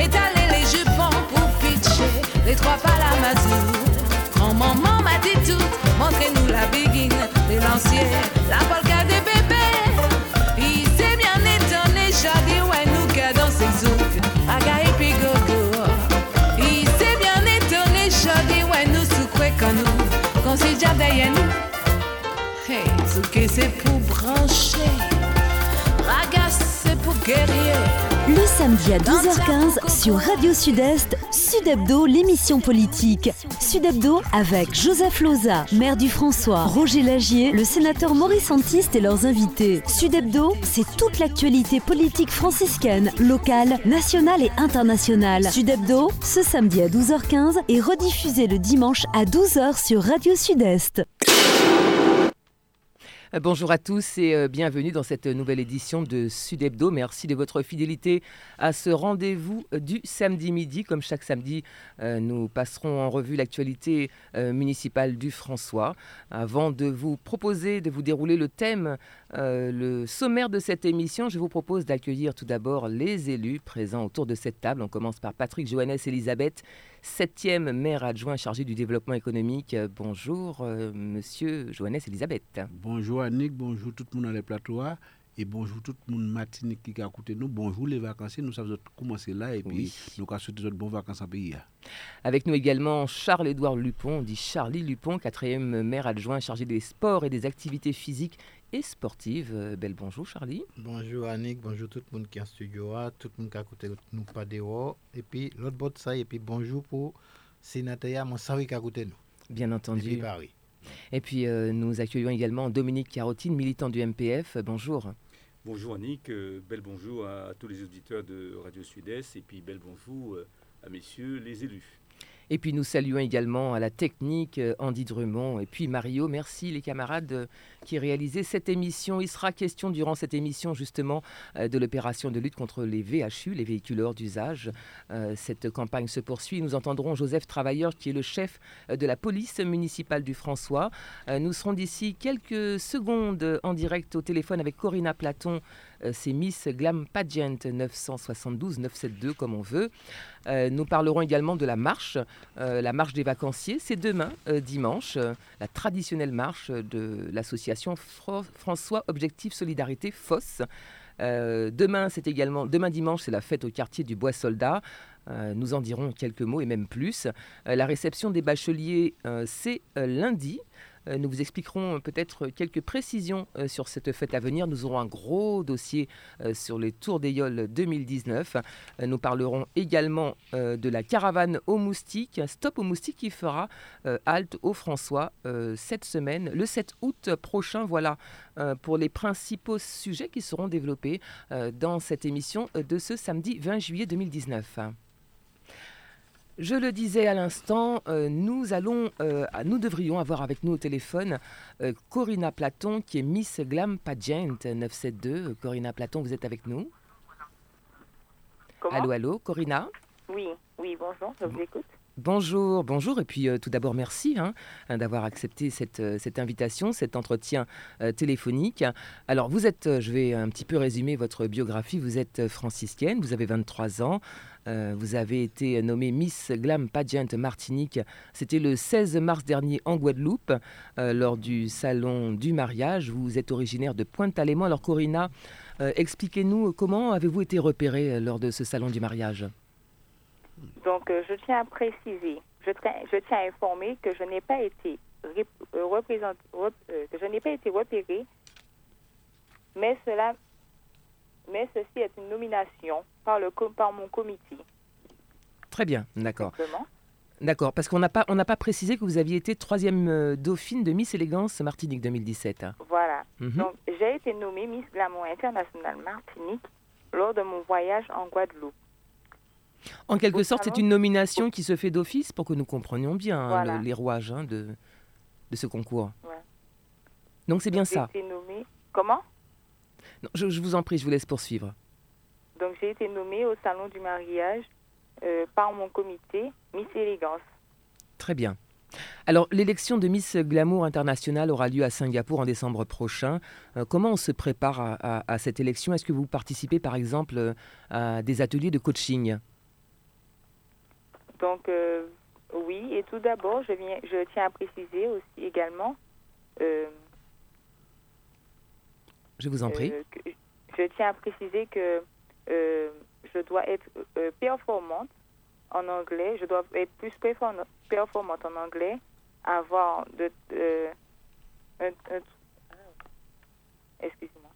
étaler les jupons pour pitcher les trois palamazous. Mon maman m'a dit tout, montrez-nous la biguine, les lanciers, la polka des bébés. Il s'est bien étonné, j'ai dit ouais nous qu'à dans ses zouk, aga et puis. Il s'est bien étonné, j'ai dit ouais nous souquez quand nous, qu'on s'y déjà derrière nous. Hey, c'est pour brancher, ragas c'est pour guerrier. Le samedi à 12h15 sur Radio Sud-Est, Sud Hebdo, l'émission politique. Sud Hebdo avec Joseph Loza, maire du François, Roger Lagier, le sénateur Maurice Antiste et leurs invités. Sud Hebdo, c'est toute l'actualité politique franciscaine, locale, nationale et internationale. Sud Hebdo, ce samedi à 12h15 est rediffusé le dimanche à 12h sur Radio Sud-Est. Euh, Bonjour à tous et euh, bienvenue dans cette nouvelle édition de Sud Hebdo. Merci de votre fidélité à ce rendez-vous euh, du samedi midi. Comme chaque samedi, nous passerons en revue l'actualité municipale du François. Avant de vous proposer de vous dérouler le thème, euh, le sommaire de cette émission, je vous propose d'accueillir tout d'abord les élus présents autour de cette table. On commence par Patrick Johannes Elisabeth, septième maire adjoint chargé du développement économique. Euh, Bonjour, euh, monsieur Johannes Elisabeth. Bonjour Annick, bonjour tout le monde dans les plateaux et bonjour tout le monde Martinique qui a écouté nous. Bonjour les vacanciers, nous savons commencer là et puis Oui. nous avons souhaité de bonnes vacances en pays. Avec nous également Charles-Édouard Lupon, on dit Charlie Lupon, quatrième maire adjoint chargé des sports et des activités physiques et sportives. Euh, Bel bonjour Charlie. Bonjour Annick, bonjour tout le monde qui est en studio, tout le monde qui a écouté nous pas dehors. Et puis l'autre bout de ça, et puis bonjour pour sénateur mon savi qui a écouté nous. Bien entendu. Paris. Et puis euh, nous accueillons également Dominique Carotine, militant du MPF. Bonjour. Bonjour Annick, euh, bel bonjour à, à tous les auditeurs de Radio Sud-Est et puis bel bonjour euh, à messieurs les élus. Et puis nous saluons également à la technique euh, Andy Drummond et puis Mario. Merci les camarades euh, qui réalisaient cette émission. Il sera question durant cette émission justement euh, de l'opération de lutte contre les VHU, les véhicules hors d'usage. Cette campagne se poursuit. Nous entendrons Joseph Travailleur qui est le chef de la police municipale du François. Nous serons d'ici quelques secondes en direct au téléphone avec Corinna Platon. Euh, C'est Miss Glam Pageant 972-972 comme on veut. Euh, nous parlerons également de la marche, euh, la marche des vacanciers. C'est demain, dimanche, la traditionnelle marche de l'association François Objectif Solidarité FOS. Euh, demain, c'est également demain dimanche, c'est la fête au quartier du Bois Soldat. Nous en dirons quelques mots et même plus. La réception des bacheliers, c'est lundi. Euh, nous vous expliquerons euh, peut-être quelques précisions euh, sur cette fête à venir. Nous aurons un gros dossier euh, sur les Tours d'Ayolle 2019. Euh, Nous parlerons également euh, de la caravane aux moustiques, stop aux moustiques qui fera euh, halte au François euh, cette semaine, le 7 août prochain. Voilà euh, pour les principaux sujets qui seront développés euh, dans cette émission euh, de ce samedi 20 juillet 2019. Je le disais à l'instant, euh, nous allons, euh, nous devrions avoir avec nous au téléphone euh, Corinna Platon, qui est Miss Glam Pageant 972. Corinna Platon, vous êtes avec nous Comment Allô, allô, Corinna Oui, oui, bonjour, je vous écoute. Bonjour, bonjour. Et puis euh, tout d'abord, merci hein, hein, d'avoir accepté cette, euh, cette invitation, cet entretien euh, téléphonique. Alors, vous êtes, je vais un petit peu résumer votre biographie. Vous êtes franciscaine, vous avez 23 ans. Euh, vous avez été nommée Miss Glam Pageant Martinique. C'était le 16 mars dernier en Guadeloupe, euh, lors du salon du mariage. Vous êtes originaire de Pointe-à-Léman. Alors, Corinna, euh, expliquez-nous comment avez-vous été repérée lors de ce salon du mariage? Donc, je tiens à préciser, je tiens, à informer que je n'ai pas été rép- représent- rep- euh, que je n'ai pas été repérée, mais cela, mais ceci est une nomination par le par mon comité. Très bien, d'accord. D'accord, parce qu'on n'a pas, on pas précisé que vous aviez été troisième euh, dauphine de Miss Élégance Martinique 2017. hein. Voilà. Mhm. Donc, j'ai été nommée Miss Glamour International Martinique lors de mon voyage en Guadeloupe. En quelque au sorte, c'est une nomination qui se fait d'office pour que nous comprenions bien hein, le- les rouages hein, de, de ce concours. Ouais. Donc c'est bien J'ai ça. été nommée. Comment? Non, je, je vous en prie, je vous laisse poursuivre. Donc, j'ai été nommée au salon du mariage euh, par mon comité Miss Élégance. Très bien. Alors, l'élection de Miss Glamour International aura lieu à Singapour en décembre prochain. Euh, comment on se prépare à, à- à cette élection? Est-ce que vous participez, par exemple, euh, à des ateliers de coaching? Donc, euh, oui, et tout d'abord, je, viens, je tiens à préciser aussi également, Je vous en prie. euh, que- je tiens à préciser que euh, je dois être euh, performante en anglais, je dois être plus perform- performante en anglais, avoir de, un, un- excusez-moi,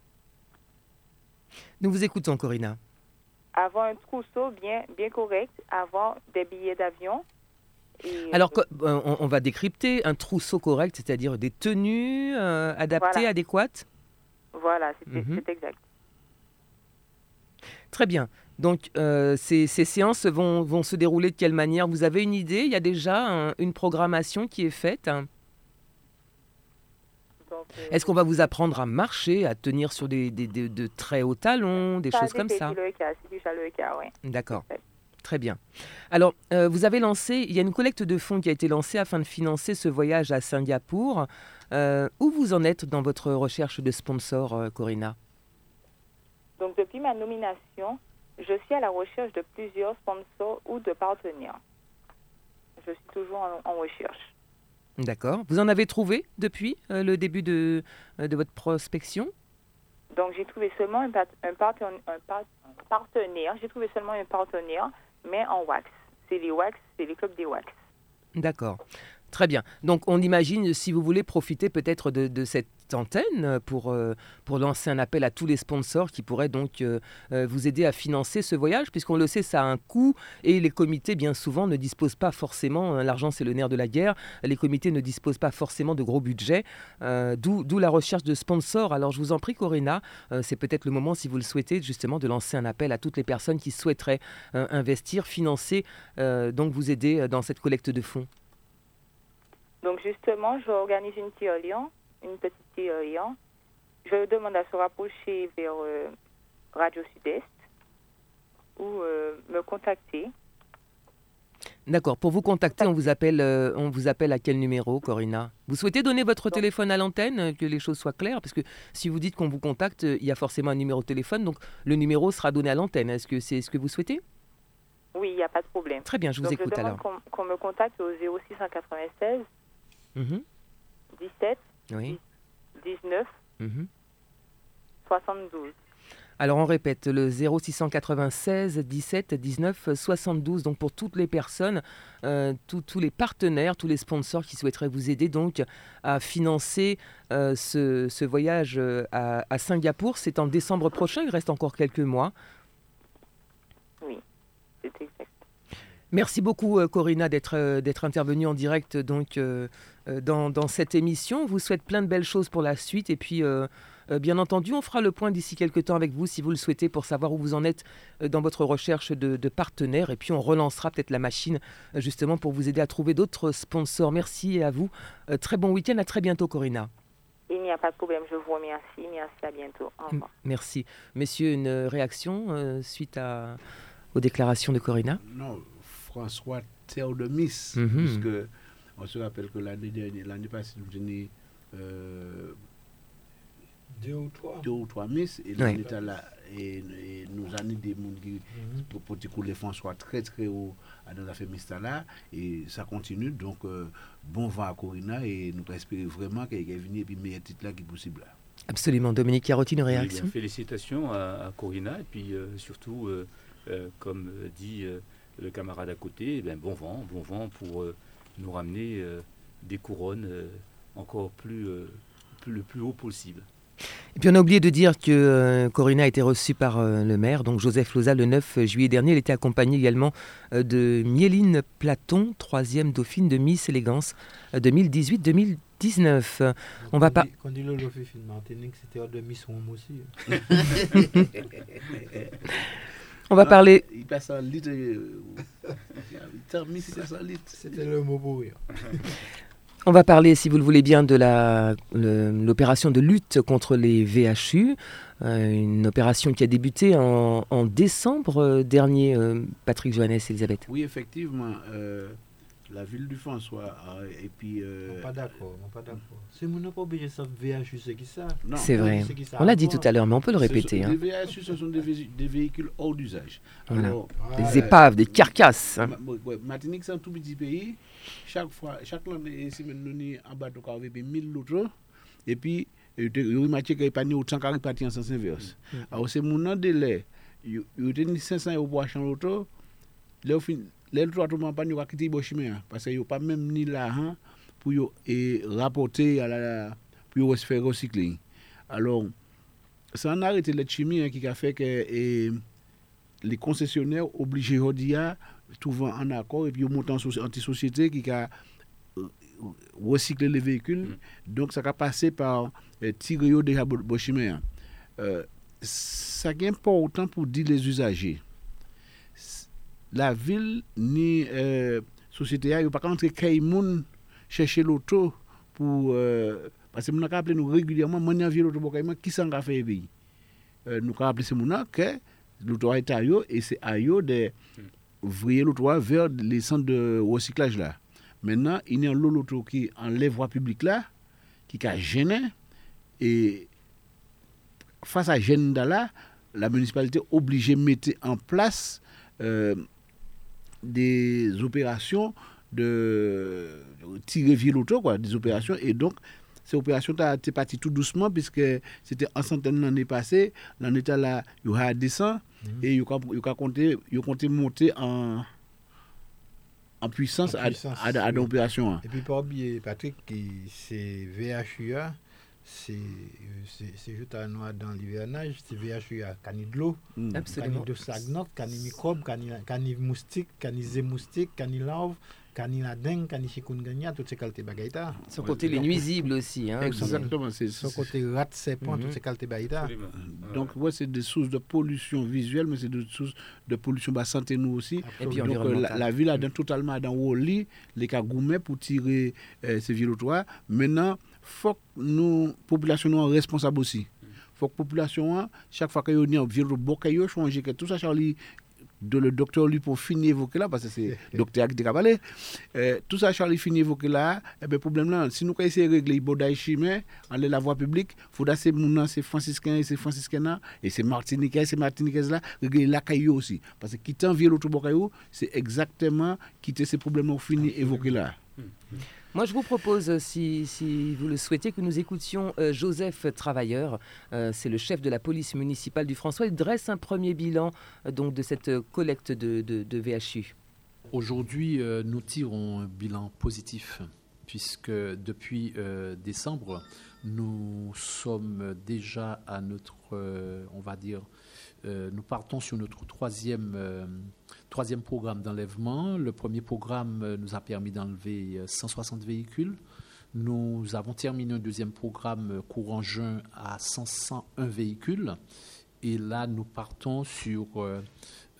Nous vous écoutons, Corinna. avoir un trousseau bien, bien correct, avoir des billets d'avion. Alors, on, on va décrypter un trousseau correct, c'est-à-dire des tenues euh, adaptées, Voilà. adéquates? Voilà, c'est Mhm. c'est exact. Très bien. Donc, euh, ces, ces séances vont, vont se dérouler de quelle manière? Vous avez une idée? Il y a déjà un- une programmation qui est faite? Euh, Est-ce qu'on va vous apprendre à marcher, à tenir sur des, des- des- de très hauts talons, des ça, choses comme ça? c'est déjà le cas, oui. D'accord. Très bien. Alors, euh, vous avez lancé, il y a une collecte de fonds qui a été lancée afin de financer ce voyage à Singapour. Euh, où vous en êtes dans votre recherche de sponsors, euh, Corinna Donc, depuis ma nomination, je suis à la recherche de plusieurs sponsors ou de partenaires. Je suis toujours en, en recherche. D'accord. Vous en avez trouvé depuis euh, le début de, de votre prospection? Donc, j'ai trouvé seulement un, pat- un, parten- un par- un partenaire. J'ai trouvé seulement un partenaire, mais en wax. C'est les wax, c'est les clubs des wax. D'accord. Très bien. Donc on imagine, si vous voulez profiter peut-être de, cette antenne pour, euh, pour lancer un appel à tous les sponsors qui pourraient donc euh, euh, vous aider à financer ce voyage, puisqu'on le sait, ça a un coût et les comités, bien souvent, ne disposent pas forcément, hein, l'argent c'est le nerf de la guerre, les comités ne disposent pas forcément de gros budgets, d'où la recherche de sponsors. Alors je vous en prie, Corinna, c'est peut-être le moment, si vous le souhaitez, justement de lancer un appel à toutes les personnes qui souhaiteraient investir, financer, donc vous aider dans cette collecte de fonds. Donc, justement, je organise une tirelire, une petite tirelire. Je demande à se rapprocher vers euh, Radio Sud-Est ou euh, me contacter. D'accord. Pour vous contacter, on vous appelle, euh, on vous appelle à quel numéro, Corinna Vous souhaitez donner votre téléphone à l'antenne, que les choses soient claires? Parce que si vous dites qu'on vous contacte, il y a forcément un numéro de téléphone, donc le numéro sera donné à l'antenne. Est-ce que c'est ce que vous souhaitez? Oui, il n'y a pas de problème. Très bien, je vous Donc, écoute je demande alors. qu'on qu'on me contacte au 0696 Mhm. 17 Oui. 19 mhm. 72. Alors on répète, le 0696 17 19 72, donc pour toutes les personnes, euh, tous- tous les partenaires, tous les sponsors qui souhaiteraient vous aider donc à financer euh, ce, ce voyage euh, à, à Singapour. C'est en décembre prochain, il reste encore quelques mois. C'est exact. Merci beaucoup euh, Corinna d'être euh, d'être intervenue en direct donc euh, dans, dans cette émission. On vous souhaite plein de belles choses pour la suite et puis bien entendu on fera le point d'ici quelques temps avec vous si vous le souhaitez pour savoir où vous en êtes dans votre recherche de, de partenaires et puis on relancera peut-être la machine justement pour vous aider à trouver d'autres sponsors. Merci et à vous. Très bon week-end, à très bientôt Corinna. Il n'y a pas de problème, je vous remercie. Merci, à bientôt. Au revoir. Merci. Messieurs, une réaction euh, suite à, aux déclarations de Corinna Non, François Théodomis, Mhm. puisque on se rappelle que l'année dernière, l'année passée, nous tenions euh, Deux ou trois. deux ou trois miss et étions là et, et nous avons des gens qui pour pour dire que les soient très très haut dans la fait miss là et ça continue donc euh, bon vent à Corina et nous espérons vraiment qu'elle va venir et puis meilleur titre là qui est possible là. Absolument. Dominique Carotti, une bien, réaction? félicitations à, à Corina et puis euh, surtout, euh, euh, comme dit euh, le camarade à côté, eh bien, bon vent, bon vent pour euh, nous ramener euh, des couronnes euh, encore plus, euh, plus- le plus haut possible. Et puis on a oublié de dire que euh, Corinna a été reçue par euh, le maire, donc Joseph Loza, le 9 juillet dernier. Elle était accompagnée également euh, de Mieline Platon, troisième dauphine de Miss Élégance euh, 2018-2019. On va pas- Quand film Martinique, c'était hors de Miss Home aussi. On va parler. Il passe en litre. euh, il termine, il passe en litre. C'était le mot pour rire. On va parler, si vous le voulez bien, de l'opération de lutte contre les VHU, euh, une opération qui a débuté en, en décembre euh, dernier, euh, Patrick Johannes, Elisabeth. Oui, effectivement. euh, la ville du François, euh, et puis... euh, On pas d'accord, pas d'accord. C'est mon pas obligé savoir VHU, c'est qui ça non, C'est vrai. ça On l'a dit tout à l'heure, mais on peut le répéter. hein. Les VHU, ce sont des, vé- des véhicules hors d'usage. Voilà. Des épaves, des carcasses. hein. Ma- ouais, ouais, Martinique, c'est un tout petit pays. Chaque fois, chaque année, si nous en bateau, on a 1000 lotos. Et puis, il y a remarqué qu'il n'y a pas de 100 qui parti en sens inverse. Alors, c'est mon nom de lait. Il y a 500 euros pour acheter un loto. Là, au fin, les trois en panne, ils vont quitter le chemin. Parce qu'il n'y a pas même ni l'argent pour et rapporter à la, pour yo se faire recycler. Alors, ça en a arrêté les chimie qui a fait que et, les concessionnaires obligés aujourd'hui à trouver un accord et puis ils montent en soci- anti-société qui a euh, recycler les véhicules. Donc, ça a passé par euh, tirer yo déjà bo- bo chemin, hein. Euh, ça est important pour dire les usagers. La ville ni euh, société a, yo pas rentrer kay moun chercher l'auto pour euh, parce que nous avons appelé nous régulièrement moi n'ai l'auto pour qui s'en a fait pays? Euh, nous avons appelé ces moun que l'auto est à yo et c'est à yo de vriller l'auto vers les centres de recyclage là. Maintenant, il y a l'auto qui enlève voie publique là qui a gêné et face à gêne là, la municipalité obligée de mettre en place euh, des opérations de tirer via l'auto, quoi, des opérations. Et donc, ces opérations étaient parties tout doucement, puisque c'était en centaine d'années passées. L'année là, il y a descend et il y a compté, compté monter en, en puissance, En à, puissance, à, à, à l'opération. hein. Et puis pas oublier, Patrick, qui c'est VHUA, c'est c'est- c'est juste à noix dans l'hivernage, c'est VHUA, cani de l'eau, Mm. Absolument. cani de sagnot, cani microbe, cani, moustique, cani zé moustique, cani larve, cani la dengue, cani chikungunya, toutes ces qualités bagaïta. Sans compter les nuisibles aussi. hein, Exactement. Son côté rat, serpent, Mhm. toutes ces qualités bagaïta. Donc, ouais, c'est des sources de pollution visuelle, mais c'est des sources de pollution bah, santé nous aussi. Et puis Donc, euh, la, ville a dans, totalement dans Woli, les cas gourmets pour tirer euh, ces vilotoires. Maintenant, faut que nous, population, nous, responsables aussi. faut que la population, chaque fois qu'il y a un virus, de changer, que tout ça, Charlie, de le docteur lui pour finir évoquer là, parce que c'est le docteur qui t'a parlé. Euh, tout ça, Charlie finit évoquer là, et bien, problème là, si nous essayé de régler le chimie, en la voie publique, il faudra ces mounans, ces franciscains ces franciscains et ces martiniquais, ces martiniquaises là, régler la caillou aussi. Parce que quitter un vieux l'autre c'est exactement quitter ces problèmes là, finir évoquer là. Moi, je vous propose, euh, si, vous le souhaitez, que nous écoutions euh, Joseph Travailleur. Euh, c'est le chef de la police municipale du François. Il dresse un premier bilan donc, de cette collecte de, de- VHU. Aujourd'hui, nous tirons un bilan positif, puisque depuis décembre, nous sommes déjà à notre, on va dire, nous partons sur notre troisième, troisième programme d'enlèvement. Le premier programme euh, nous a permis d'enlever euh, 160 véhicules. Nous avons terminé un deuxième programme euh, courant juin à 501 véhicules. Et là, nous partons sur euh,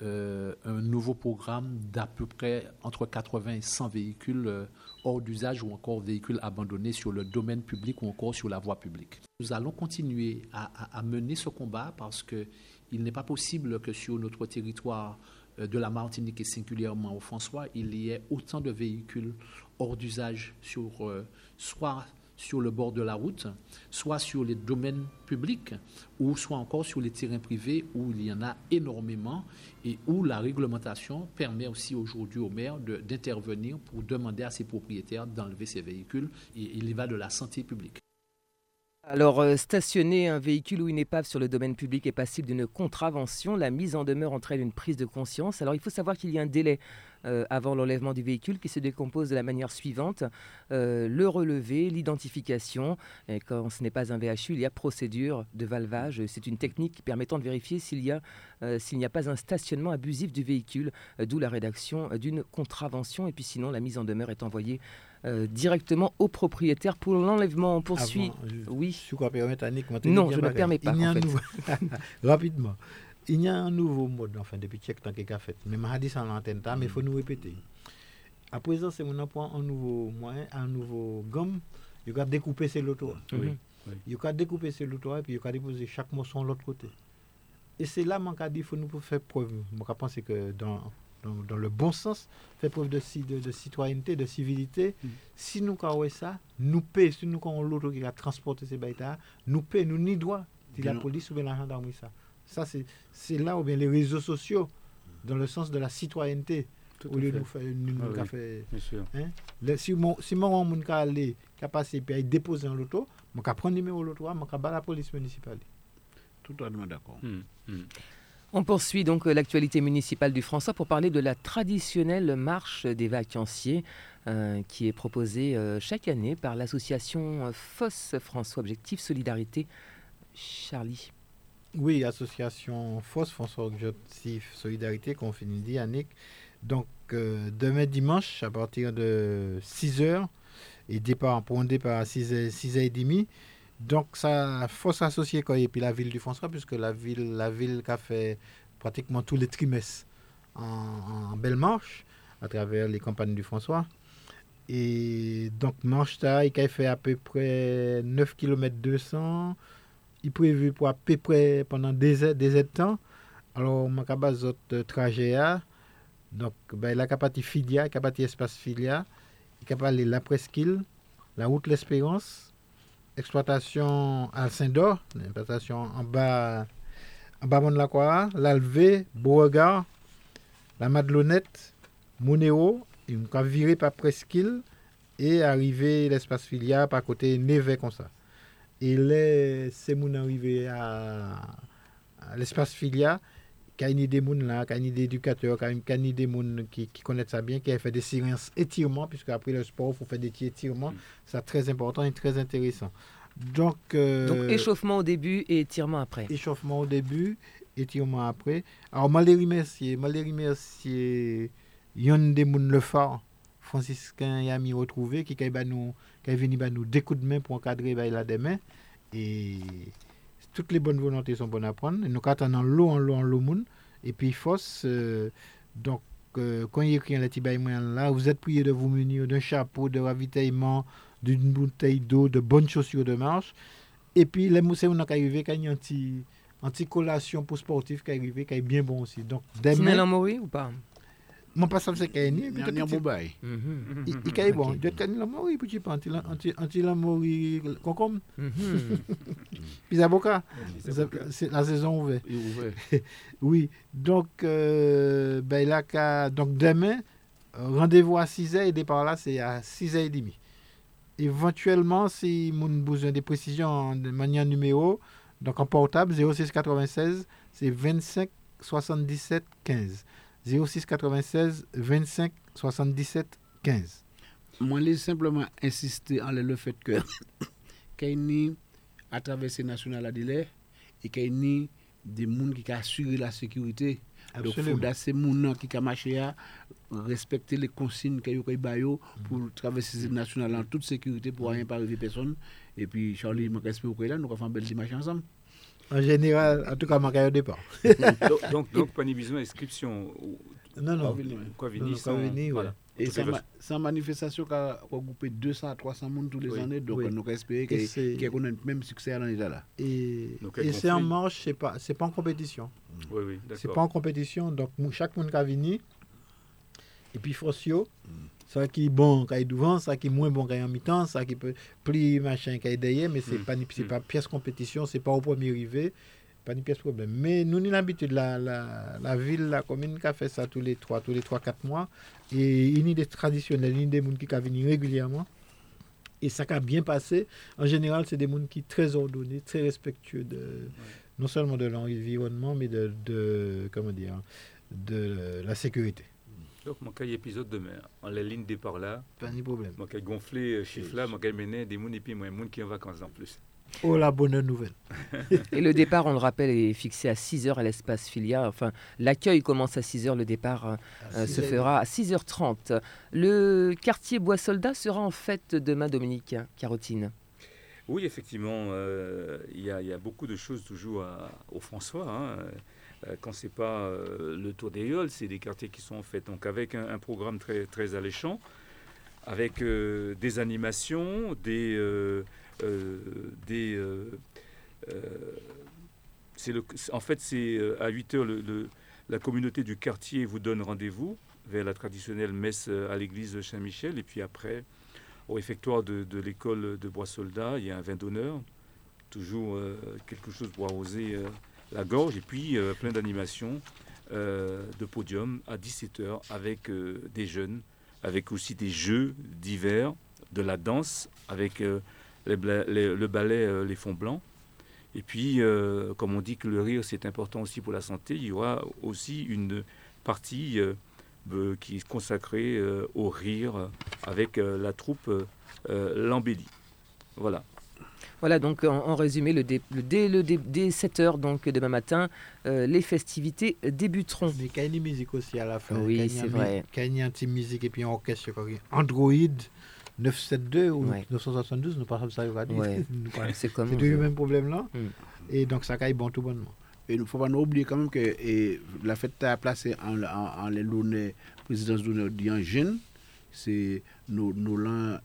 euh, un nouveau programme d'à peu près entre 80 et 100 véhicules euh, hors d'usage ou encore véhicules abandonnés sur le domaine public ou encore sur la voie publique. Nous allons continuer à, à- mener ce combat parce que il n'est pas possible que sur notre territoire euh, de la Martinique et singulièrement au François, il y ait autant de véhicules hors d'usage sur euh, soit sur le bord de la route, soit sur les domaines publics, ou soit encore sur les terrains privés où il y en a énormément et où la réglementation permet aussi aujourd'hui aux maires d'intervenir pour demander à ses propriétaires d'enlever ces véhicules. Et il y va de la santé publique. Alors, euh, stationner un véhicule ou une épave sur le domaine public est passible d'une contravention. La mise en demeure entraîne une prise de conscience. Alors, il faut savoir qu'il y a un délai euh, avant l'enlèvement du véhicule qui se décompose de la manière suivante. Euh, le relevé, l'identification. Et quand ce n'est pas un VHU, il y a procédure de valvage. C'est une technique permettant de vérifier s'il y s'il n'y a pas un stationnement abusif du véhicule, d'où la rédaction d'une contravention. Et puis sinon, la mise en demeure est envoyée euh, directement au propriétaire pour l'enlèvement. On poursuit. Avant, je- Oui. Si vous permettez, Annick, moi, te Non, je ne bagage. permets pas, Il y a en un fait. nouveau- Rapidement. Il y a un nouveau mode, enfin, depuis quelques temps qu'il a fait. Mais je dit ça en l'antenne, Mm. mais il faut nous répéter. À présent, c'est mon point un nouveau moyen, un nouveau gomme. Il va découper ses lotos. Oui. Mhm. Il va découper ses lotos et puis il va déposer chaque morceau de l'autre côté. Et c'est là dit qu'il faut nous faire preuve. Je pense que dans dans, dans le bon sens, fait preuve de, de, de citoyenneté, de civilité. Mm. Si nous avons ça, nous payons, si nous avons l'autre qui a transporté ces bêtes nous payons, nous ni droit, si la police ou bien la gendarmerie ça. Ça, c'est c'est là où bien les réseaux sociaux, dans le sens de la citoyenneté, Tout au à lieu de fait, nous faire une Ah oui. fait bien sûr. le, si mon si mon moun ka aller ka passer puis aller déposer en l'auto mon ka prendre numéro l'auto mon ka la police municipale Totalement d'accord. Hmm, hmm. On poursuit donc euh, l'actualité municipale du François pour parler de la traditionnelle marche des vacanciers euh, qui est proposée euh, chaque année par l'association FOSS François Objectif Solidarité. Charlie. oui association FOSS François Objectif Solidarité qu'on finit dit Yannick donc demain dimanche à partir de 6 heures et départ pour un départ à 6 h 6 et demie donc ça faut s'associer quoi. Et puis la ville du François puisque la ville la ville qui a fait pratiquement tous les trimestres en, belle marche à travers les campagnes du François. Et donc marche il a fait à peu près 9 km 200 il prévu pour à peu près pendant des heures des de temps. Alors ma base autre trajet là donc ben la capacité filia capacité espace filia il capable la presqu'île la route l'espérance exploitation à Saint-Dor, l'exploitation en bas, en bas de la Croix, l'Alvé, Beauregard, la Madelonnette, Monéo, et on virer par Presqu'île et arriver l'espace filia par côté Névé comme ça. Et là, c'est mon arrivé à, à l'espace filia, a des gens là, a des éducateurs, a des gens qui, qui connaissent ça bien, qui ont fait des séances étirements, puisque après le sport, il faut faire des petits étirements. C'est très important et très intéressant. Donc, euh, Donc échauffement au début et étirement après. échauffement au début, étirement après. Alors, je les remercier, je les remercier, Yon de moun le phare, franciscain et ami retrouvé, qui est nous, qui est venu ba nous des coups de main pour encadrer ba, la demain. Et toutes les bonnes volontés sont bonnes à prendre. Nous attendons l'eau en l'eau en l'eau moun. Et puis, force, euh, donc, euh, quand il y a moyen là, vous êtes prié de vous munir d'un chapeau, de ravitaillement, d'une bouteille d'eau, de bonnes chaussures de marche. Et puis, les moussets, on a arrivé, quand il y a un petit collation pour sportif qui est arrivé, qui est bien bon aussi. Donc, demain, en mori ou pas? Mon pas ça, c'est qu'il y a ni, et Il puis y a de un petit- bon bail. Mhm. il il est bon. De tenir la mori, petit peu, anti anti anti la mori, concombre, Mhm. puis avocat. C'est la saison ouverte. Il est ouvert. Oui, donc, euh, ben là, donc demain, rendez-vous à 6h et départ là, c'est à 6h30. Éventuellement, si vous avez besoin de précisions de manière numéro, donc en portable, 0696, c'est 25 77 15. 06 96 25 77 15. Moi, je simplement insister en le fait que qu'il y a ni à travers ces nationales à délai et qu'il y a ni des gens qui assurent la sécurité. Donc, il faut ces gens qui ont marché à respecter les consignes qu'il y a eu pour traverser ces nationales en toute sécurité pour rien pas arriver personne. Et puis, Charlie, je respecte pour là, nous allons faire un bel dimanche ensemble. En général, en tout cas, mon au départ. donc, donc, donc, pas ni besoin d'inscription. ou- Non, non. venir, voilà. Et Donc, sans, ma- sans manifestation qui a regroupé 200 à 300 personnes tous les Oui. années, donc Oui. nous espérons Et qu'il c'est- y ait le même succès à l'année là. Et, Donc, c'est en marche, c'est pas, c'est pas en compétition. Oui, oui, C'est pas en compétition, donc mou- chaque monde qui a venu, et puis Fosio, ça qui est bon quand il est devant, ça qui est moins bon quand il est en mi-temps, ça qui peut plus machin quand il est derrière, mais c'est Mm. pas c'est Mm. pas pièce compétition, c'est pas au premier arrivé, pas ni pièce problème. Mais nous, nous avons l'habitude, la, la, la ville, la commune qui a fait ça tous les 3, tous les 3, 4 mois, et une idée traditionnelle, une des gens qui a venu régulièrement. Et ça qui a bien passé, en général, c'est des gens qui sont très ordonnés, très respectueux de, non seulement de l'environnement, mais de, de, comment dire, de la sécurité. Donc, mon cas épisode demain, en la ligne départ là, Pas de problème. mon cas gonflé, chiffre là, mon cas mené des mouns et puis moi, moun qui est en vacances en plus. Oh, la bonne nouvelle. Et le départ, on le rappelle, est fixé à 6h à l'espace Filia. Enfin, l'accueil commence à 6h, le départ euh, euh, se fera à 6h30. Le quartier Bois-Soldat sera en fête demain, Dominique Carotine. Oui, effectivement, euh, il y, a- beaucoup de choses toujours au François. hein. Euh, Quand c'est pas euh, le Tour des Yoles, c'est des quartiers qui sont en fait. Donc avec un, programme très, alléchant, avec des animations, des, des en fait c'est à 8 heures la communauté du quartier vous donne rendez-vous vers la traditionnelle messe à l'église Saint-Michel. Et puis après, au réfectoire de, l'école de Bois-Soldat, il y a un vin d'honneur. Toujours quelque chose pour arroser la gorge. Et puis plein d'animations de podium à 17h avec des jeunes, avec aussi des jeux divers, de la danse, avec le ballet Les Fonds Blancs. Et puis, euh, comme on dit que le rire, c'est important aussi pour la santé, il y aura aussi une partie euh, qui est consacrée euh, au rire avec la troupe L'Embellie. Voilà. Voilà, donc en, résumé, le dès, le, dès 7 h donc demain matin, les festivités débuteront. Mais il y a une musique aussi à la fin. Oui, c'est vrai. Il y a une musique et puis un orchestre Android. 972 ou 972, nous parlons de ça ouais. C'est comme C'est le même problème là. Mm. Et donc ça caille bon tout bonnement. Et il ne faut pas oublier quand même que et la fête a placé en, en, en les présidence d'honneur d'Ian Jeune, c'est nos Nolan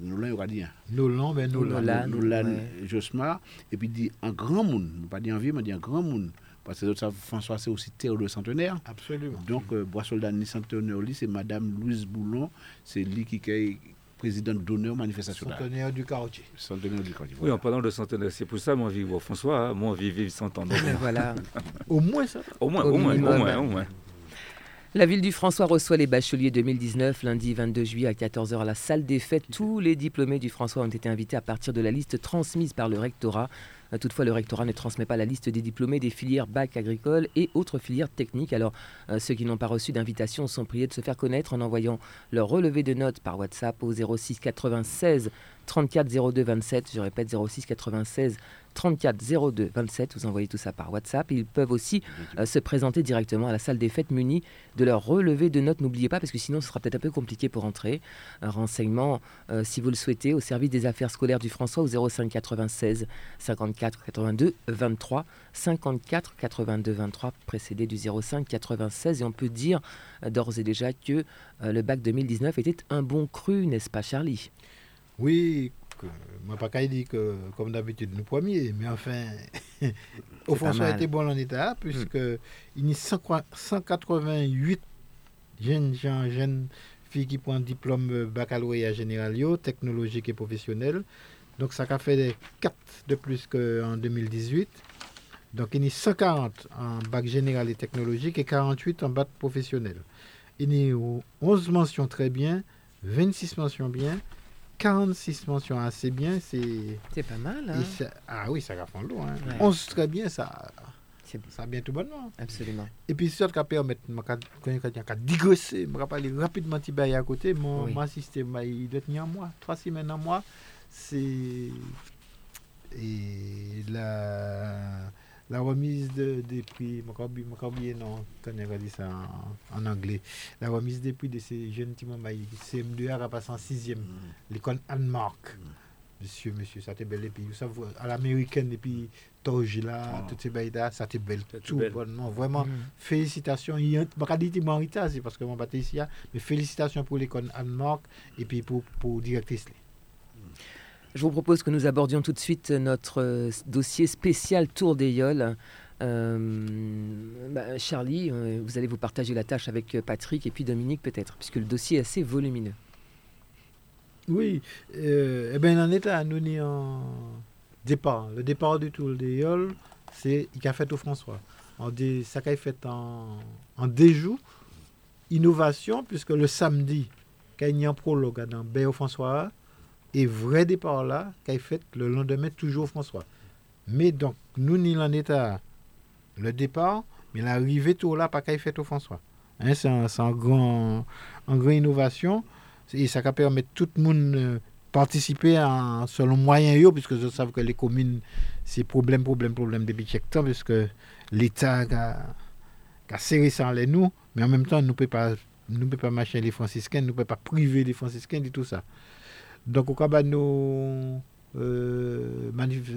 Nolan. Nolan, ben Nolan. Nolan Josmar. Et puis dit en grand monde, pas dit en vie, mais dit en grand monde. Parce que François, c'est aussi terre de centenaire. Absolument. Donc, euh, Bois Soldat ni centenaire, c'est Madame Louise Boulon, c'est lui qui, qui, président d'honneur manifestation. Centenaire du quartier. Centenaire du quartier. Oui, en parlant de centenaire, c'est pour ça, mon vive François, hein, mon vive 100 ans. voilà. au moins ça. Au moins, au, moins, au moins, au moins. La ville du François reçoit les bacheliers 2019 lundi 22 juillet à 14h à la salle des fêtes. Tous les diplômés du François ont été invités à partir de la liste transmise par le rectorat. Toutefois, le rectorat ne transmet pas la liste des diplômés des filières bac agricole et autres filières techniques. Alors, euh, ceux qui n'ont pas reçu d'invitation sont priés de se faire connaître en envoyant leur relevé de notes par WhatsApp au 06 96 34 02 27. Je répète 06 96 34 02 27. Vous envoyez tout ça par WhatsApp. Ils peuvent aussi euh, se présenter directement à la salle des fêtes munis de leur relevé de notes. N'oubliez pas, parce que sinon ce sera peut-être un peu compliqué pour entrer. Un renseignement, euh, si vous le souhaitez, au service des affaires scolaires du François au 05 96 54 82 23 54 82 23 précédé du 05 96 et on peut dire euh, d'ores et déjà que le bac 2019 était un bon cru, n'est-ce pas Charlie? Oui, moi, pas qu'à dire que, comme d'habitude, nous premiers, mais enfin, au fond, ça a été bon en état, puisque il y a 188 jeunes gens, jeunes filles qui prennent diplôme baccalauréat général, technologique et professionnel. Donc, ça a fait 4 de plus qu'en 2018. Donc, il y a 140 en bac général et technologique et 48 en bac professionnel. Il y a 11 mentions très bien, 26 mentions bien, 46 mentions assez bien, c'est. C'est pas mal. Hein? ah oui, ça va fond loin. Hein. 11 très bien, ça. Ça bien tout bonnement. Absolument. Et puis, ça qui permet de digresser, je vais aller rapidement à côté, mon, oui. système, il doit tenir un mois, trois semaines, un mois. C'est. Et la la remise de, des prix, je oublié non, on dit ça en, anglais, la remise des prix de ces jeunes timons, CM2 a passé en sixième, mm. l'école Anne-Marc. Mm. Monsieur, monsieur, ça t'est belle. Et puis, vous savez, à l'américaine, et puis, Torge là, oh. toutes ces belles ça t'est belle. Tout bonnement. Vraiment, mm. félicitations. Il y a, je c'est parce que mon bâtiment ici, hein, mais félicitations pour l'école Anne-Marc et puis pour, pour directrice. Je vous propose que nous abordions tout de suite notre euh, dossier spécial Tour des Yoles. Euh, bah, Charlie, euh, vous allez vous partager la tâche avec Patrick et puis Dominique peut-être, puisque le dossier est assez volumineux. Oui, eh bien en état, nous ni en départ. Le départ du Tour des Yoles, c'est il a fait au François. On dit, ça a fait en, en déjou, innovation, puisque le samedi, quand il y a un prologue dans Béo François, et vrai départ là, qu'il fait le lendemain toujours François. Mais donc, nous n'y en état le départ, mais l'arrivée tout là, pas qu'il fait au François. Hein, c'est un, un, grand, une grande innovation. Et ça permet tout le monde euh, participer en, selon moyen puisque je sais que les communes, c'est problème, problème, problème depuis quelque temps, puisque l'État a, serré ça les nous, mais en même temps, nous ne pouvons pas, nous peut pas marcher les franciscains, nous ne pouvons pas priver les franciscains de tout ça. Donc, au cas où nous euh,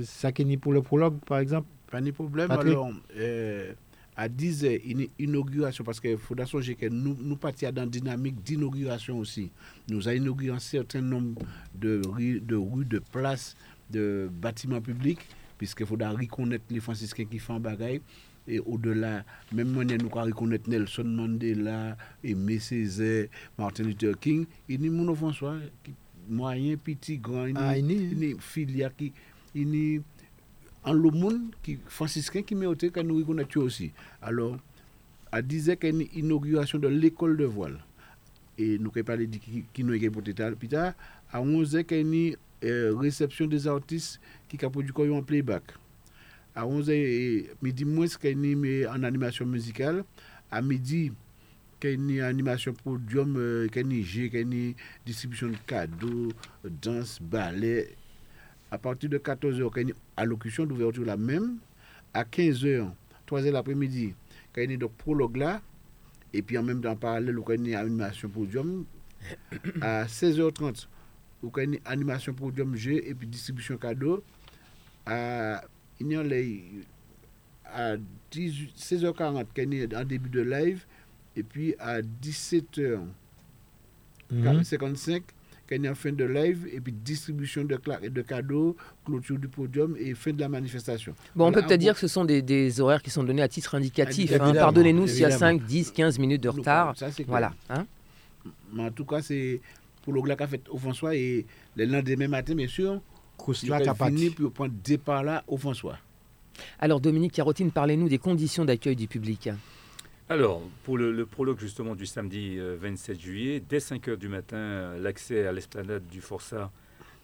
ça pour le prologue, par exemple Pas de problème. Alors, euh, à 10 heures, une inauguration, parce qu'il faut songer que nous, nous partions dans une dynamique d'inauguration aussi. Nous avons inauguré un certain nombre de rues, de, rues, de places, de bâtiments publics, puisqu'il faudra reconnaître les franciscains qui font bagaille. et au-delà, même manière nous reconnaître Nelson Mandela, Aimé Césaire, Martin Luther King, il y a mon François, qui, moyen, petit, grand, il y Ah, a ini. une filière qui, en le monde, qui, franciscain qui que nous aussi. Alors, à 10 heures, qu'il y a une inauguration de l'école de voile. Et nous avons parlé de qui, qui nous a pour plus tard. À 11 heures, qu'il y a une euh, réception des artistes qui a produit en playback. À 11 heures, et midi moins, qu'il y a une en animation musicale. À midi, qu'il une animation podium, euh, qu'il y une qu'il une distribution de cadeaux, danse, ballet. À partir de 14 heures, qu'il y a une allocution d'ouverture la même. À 15 heures, 3 heures l'après-midi, qu'il a donc prologue là. Et puis en même temps, en parallèle, il y a une animation podium. À 16h30, il y une animation podium G et puis distribution cadeau. À, il à 18 16h40, il y a un début de live. Et puis à 17h55, Mhm. il y a une fin de live. Et puis distribution de, de cadeaux, clôture du podium et fin de la manifestation. Bon, on peut peut-être dire que ce sont des, des horaires qui sont donnés à titre indicatif. hein. Pardonnez-nous s'il y a évidemment. 5, 10, 15 minutes de retard. ça, c'est clair. Voilà. hein. Mais en tout cas, c'est pour le qui a fait au François et le lendemain matin, bien sûr, il Kapati. venir pour prendre départ là au François. Alors, Dominique Carotine, parlez-nous des conditions d'accueil du public. Alors, pour le, prologue justement du samedi euh, 27 juillet, dès 5 heures du matin, euh, l'accès à l'esplanade du Forçat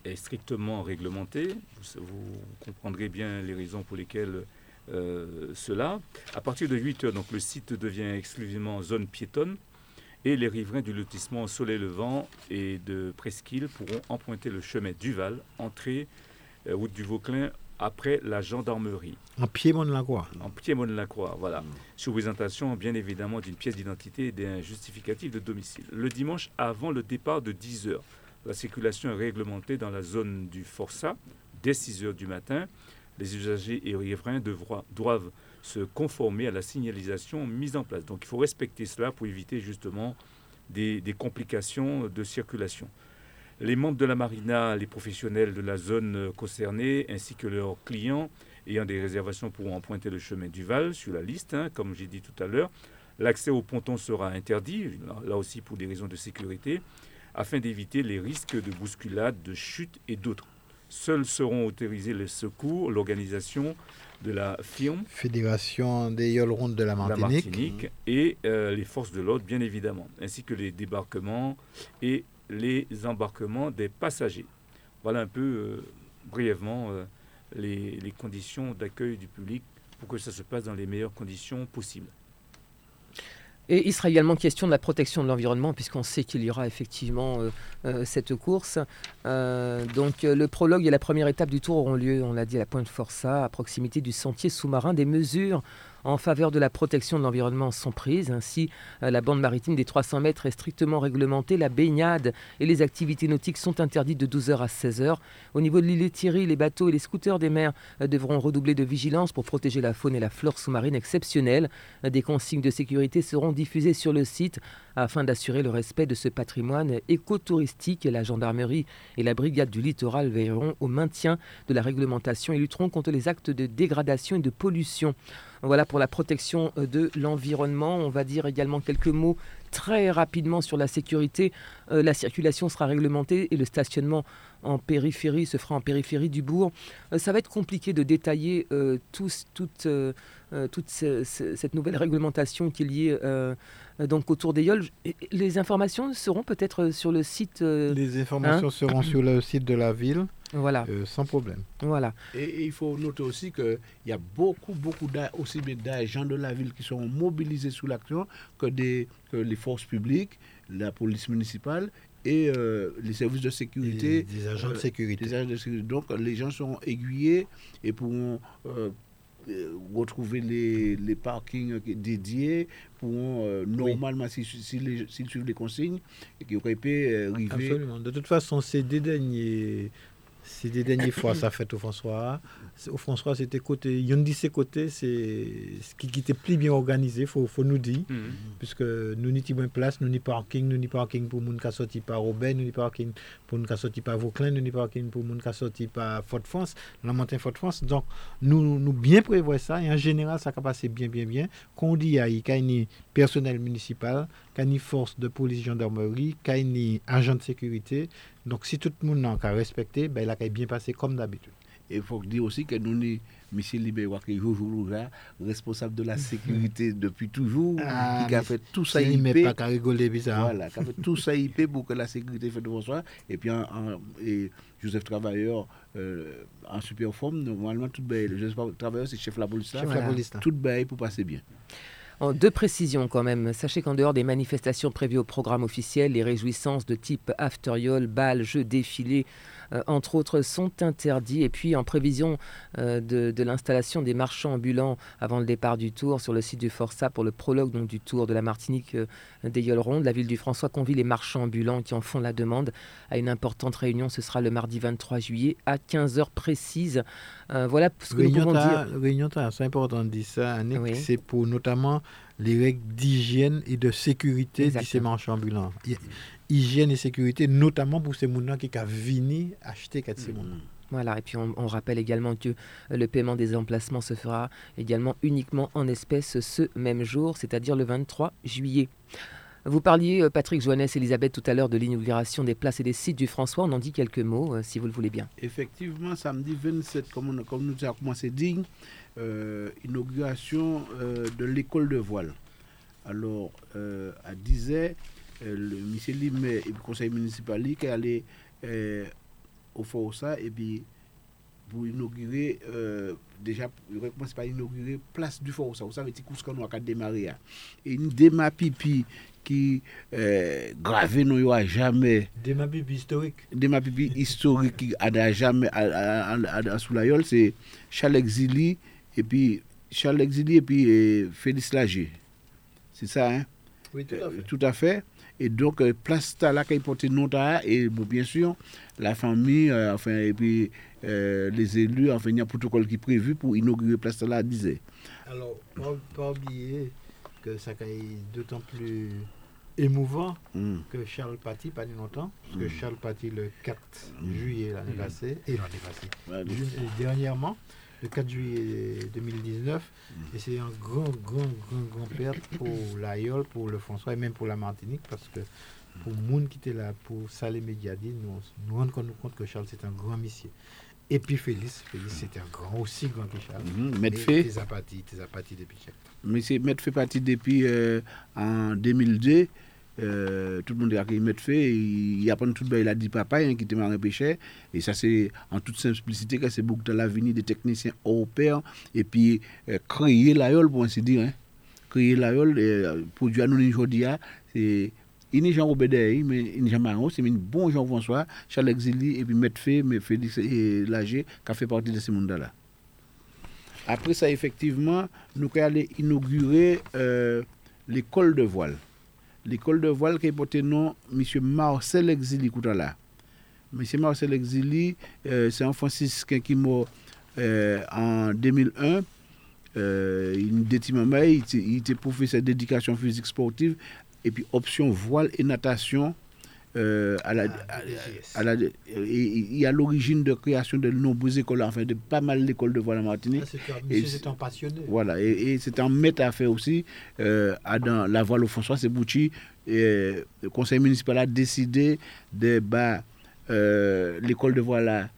est strictement réglementé. Vous, comprendrez bien les raisons pour lesquelles euh, cela. À partir de 8 heures, donc le site devient exclusivement zone piétonne et les riverains du lotissement Soleil Levant et de Presqu'île pourront emprunter le chemin Duval, entrée euh, route du Vauclin après la gendarmerie En pied, mon la croix. en piémont de la croix, voilà. Sous présentation, bien évidemment, d'une pièce d'identité et d'un justificatif de domicile. Le dimanche, avant le départ de 10 heures, la circulation est réglementée dans la zone du Forçat dès 6 heures du matin. Les usagers et riverains doivent se conformer à la signalisation mise en place. Donc il faut respecter cela pour éviter justement des, des complications de circulation. Les membres de la marina, les professionnels de la zone concernée, ainsi que leurs clients ayant des réservations pourront emprunter le chemin du Val sur la liste, hein, comme j'ai dit tout à l'heure. L'accès au ponton sera interdit, là, aussi pour des raisons de sécurité, afin d'éviter les risques de bousculade, de chute et d'autres. Seuls seront autorisés le secours, l'organisation de la firme, Fédération des Yoles Rondes de la. Martinique et euh, les forces de l'ordre, bien évidemment, ainsi que les débarquements et les embarquements des passagers. Voilà un peu euh, brièvement euh, les, conditions d'accueil du public pour que ça se passe dans les meilleures conditions possibles. Et il sera également question de la protection de l'environnement, puisqu'on sait qu'il y aura effectivement euh, cette course. Donc le prologue et la première étape du tour auront lieu, on l'a dit, à la Pointe Forçat, à proximité du sentier sous-marin. Des mesures en faveur de la protection de l'environnement sont prises. Ainsi, euh, la bande maritime des 300 mètres est strictement réglementée. La baignade et les activités nautiques sont interdites de 12h à 16h. Au niveau de l'île Thierry, les bateaux et les scooters des mers euh, devront redoubler de vigilance pour protéger la faune et la flore sous-marine exceptionnelle. Euh, Des consignes de sécurité seront diffusées sur le site afin d'assurer le respect de ce patrimoine écotouristique. La gendarmerie et la brigade du littoral veilleront au maintien de la réglementation et lutteront contre les actes de dégradation et de pollution. Voilà pour la protection euh, de l'environnement. On va dire également quelques mots très rapidement sur la sécurité. Euh, la circulation sera réglementée et le stationnement en périphérie se fera en périphérie du bourg. Euh, ça va être compliqué de détailler euh, tous- toute, toute ce- ce- cette nouvelle réglementation qui est liée donc autour des yoles. Les informations seront peut-être sur le site. Les informations seront sur le site de la ville, voilà, euh, sans problème. voilà. Et, et il faut noter aussi qu'il y a beaucoup, beaucoup d'a- aussi bien d'agents de la ville qui seront mobilisés sous l'action que, des, que les forces publiques, la police municipale et euh, les services de Des, sécurité. des agents de euh, sécurité. des agents de sécurité. Donc les gens seront aiguillés et pourront retrouver les, les parkings dédiés, pourront euh, normalement, si- si- s'ils suivent les consignes, et qui auraient pu euh, arriver. Absolument. De toute façon, ces deux derniers C'est des dernières fois, ça fait au François. Au François, c'était côté. Il y a dit ses côtés, c'est ce qui, était plus bien organisé, il faut, faut nous dire. Mhm. Puisque nous n'y moins place, nous n'y parking, nous n'y parking pour moun qui sorti par Robert, nous n'y parking pour moun qui sorti par Vauclin, nous n'y parking pour moun qui sorti par Fort-France, la montagne Fort-France. Donc, nous, nous bien prévoyons ça et en général, ça va passer bien, bien, bien. Qu'on dit, il y a un personnel municipal, qu'il une force de police gendarmerie, qu'il un agent de sécurité. Donc, si tout le monde a respecté, ben, il a bien passé comme d'habitude. Et il faut dire aussi que nous, ni- Michel Libérois, qui est responsable de la sécurité depuis toujours, Ah, qui a fait tout ça ne IP, pas qu'à rigoler, bizarre. voilà, qui a fait tout ça IP pour que la sécurité faite devant soi. Et puis, en- en- et Joseph Travailleur, euh, en super forme, normalement, tout bail. Le Joseph Travailleur, c'est chef de la police. Chef de la police. Tout bail pour passer bien. En deux précisions quand même. Sachez qu'en dehors des manifestations prévues au programme officiel, les réjouissances de type afteriol, bal, jeux, défilés, entre autres, sont interdits. Et puis, en prévision euh, de, de l'installation des marchands ambulants avant le départ du tour sur le site du Forçat pour le prologue donc, du tour de la Martinique euh, des Yoles-Rondes, la ville du François convie les marchands ambulants qui en font la demande à une importante réunion. Ce sera le mardi 23 juillet à 15h précises. Euh, voilà ce que nous pouvons ta- dire. réunion c'est important de dire ça, Annick, Oui. c'est pour notamment les règles d'hygiène et de sécurité de ces marchands ambulants. Hy- Hygiène et sécurité, notamment pour ces gens qui ont venu acheter quatre ces gens. Voilà, et puis on, on rappelle également que euh, le paiement des emplacements se fera également uniquement en espèces ce même jour, c'est-à-dire le 23 juillet. Vous parliez, euh, Patrick Joannès, Elisabeth, tout à l'heure de l'inauguration des places et des sites du François. On en dit quelques mots, euh, si vous le voulez bien. Effectivement, samedi 27, comme, on- comme nous avons commencé à dire, euh, inauguration euh, de l'école de voile. Alors, euh, à 10 h le monsieur et le conseil municipal qui est allé euh, au Força et puis pour inaugurer, euh, déjà, il aurait commencé par inaugurer place du Força. Vous savez, c'est qu'on a démarré. là. Et une déma pipi qui euh, gravé nous a jamais Des maps historiques. de ma pipi historique qui a jamais à, à, à- à- sous la gueule, c'est Charles Exili et puis Charles Exili et puis euh, Félix Lager. C'est ça, hein? Oui, tout Euh, tout à fait. Et donc, euh, place là qui porte ta, et bon, bien sûr, la famille, euh, enfin, et puis euh, les élus, enfin, il y a un protocole qui est prévu pour inaugurer place là à 10 heures. Alors, pas, pas oublier que ça a été d'autant plus émouvant Mm. que Charles Paty, pas longtemps, parce que Mm. Charles Paty, le 4 juillet l'année passée, et l'année passée, dernièrement, le 4 juillet 2019, et c'est un grand, grand, grand, grand perte pour l'Aïol, pour le François et même pour la Martinique, parce que pour le monde qui était là, pour Salé Médiadi, nous nous rendons compte, que Charles c'est un grand monsieur. Et puis Félix, Félix c'était un grand, aussi grand que Charles. Maître Mais Fé? T'es apathie, t'es apathie depuis. Monsieur Maître fait partie depuis euh, en 2002. Euh, tout le monde a accueilli Maître fait. Il, apprend tout le il a dit papa hein, qui était marin pêcheur. Et ça, c'est en toute simplicité que c'est beaucoup de l'avenir des techniciens européens. Et puis, euh, créer l'aïeul, pour ainsi dire. Hein. Créer l'aïeul, euh, à nous aujourd'hui, hein, c'est. Il n'est Robert Dey, mais il n'est Marot, c'est un bon Jean-François, Charles Exili, et puis Maître Fé, mais Félix Lager, qui a fait partie de ce monde-là. Après ça, effectivement, nous allons inaugurer euh, l'école de voile. L'école de voile qui est porté nom M. Marcel Exili Koutala. M. Marcel Exili, euh, c'est un franciscain qui mort euh, en 2001. Euh, il était- il était professeur d'éducation physique sportive et puis option voile et natation euh, à la, à- à la- il y a l'origine de création de nombreuses écoles, enfin de pas mal d'écoles de voile en Martinique. Ah, c'est un- Et Monsieur, c'est- c'est un passionné. Voilà, et, et c'est un maître à faire aussi. Euh, à dans la voile au François, c'est Bouchi. Et le conseil municipal a décidé de battre euh, l'école de voile là,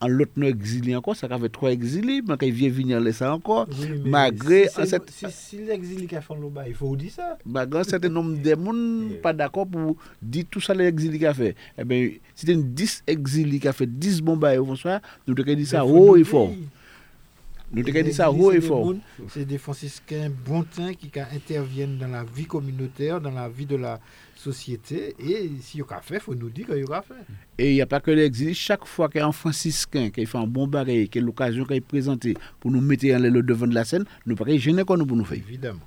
en l'autre non exilé encore. Ça fait trois exilés, mais quand il vient venir laisser ça encore. Oui, Malgré si, cette- si, si l'exil qui a fait le il faut dire ça. Malgré un certain nombre de monde pas d'accord pour dire tout ça l'exilé qui a fait. Eh bien, c'était une 10 exilés qui a fait 10 bombes au François. Nous devons dire ça haut nous et fort. Nous devons dire ça haut et fort. C'est des franciscains bon temps qui interviennent dans la vie communautaire, dans la vie de la société. Et si il y a fait, il faut nous dire qu'il y a fait. Et il n'y a pas que l'exil. Chaque fois qu'il y a un franciscain qui fait un bon barré, qui a l'occasion qu'il est présenté pour nous mettre en le devant de la scène, nous ne pas gêner comme nous pour nous faire. Évidemment.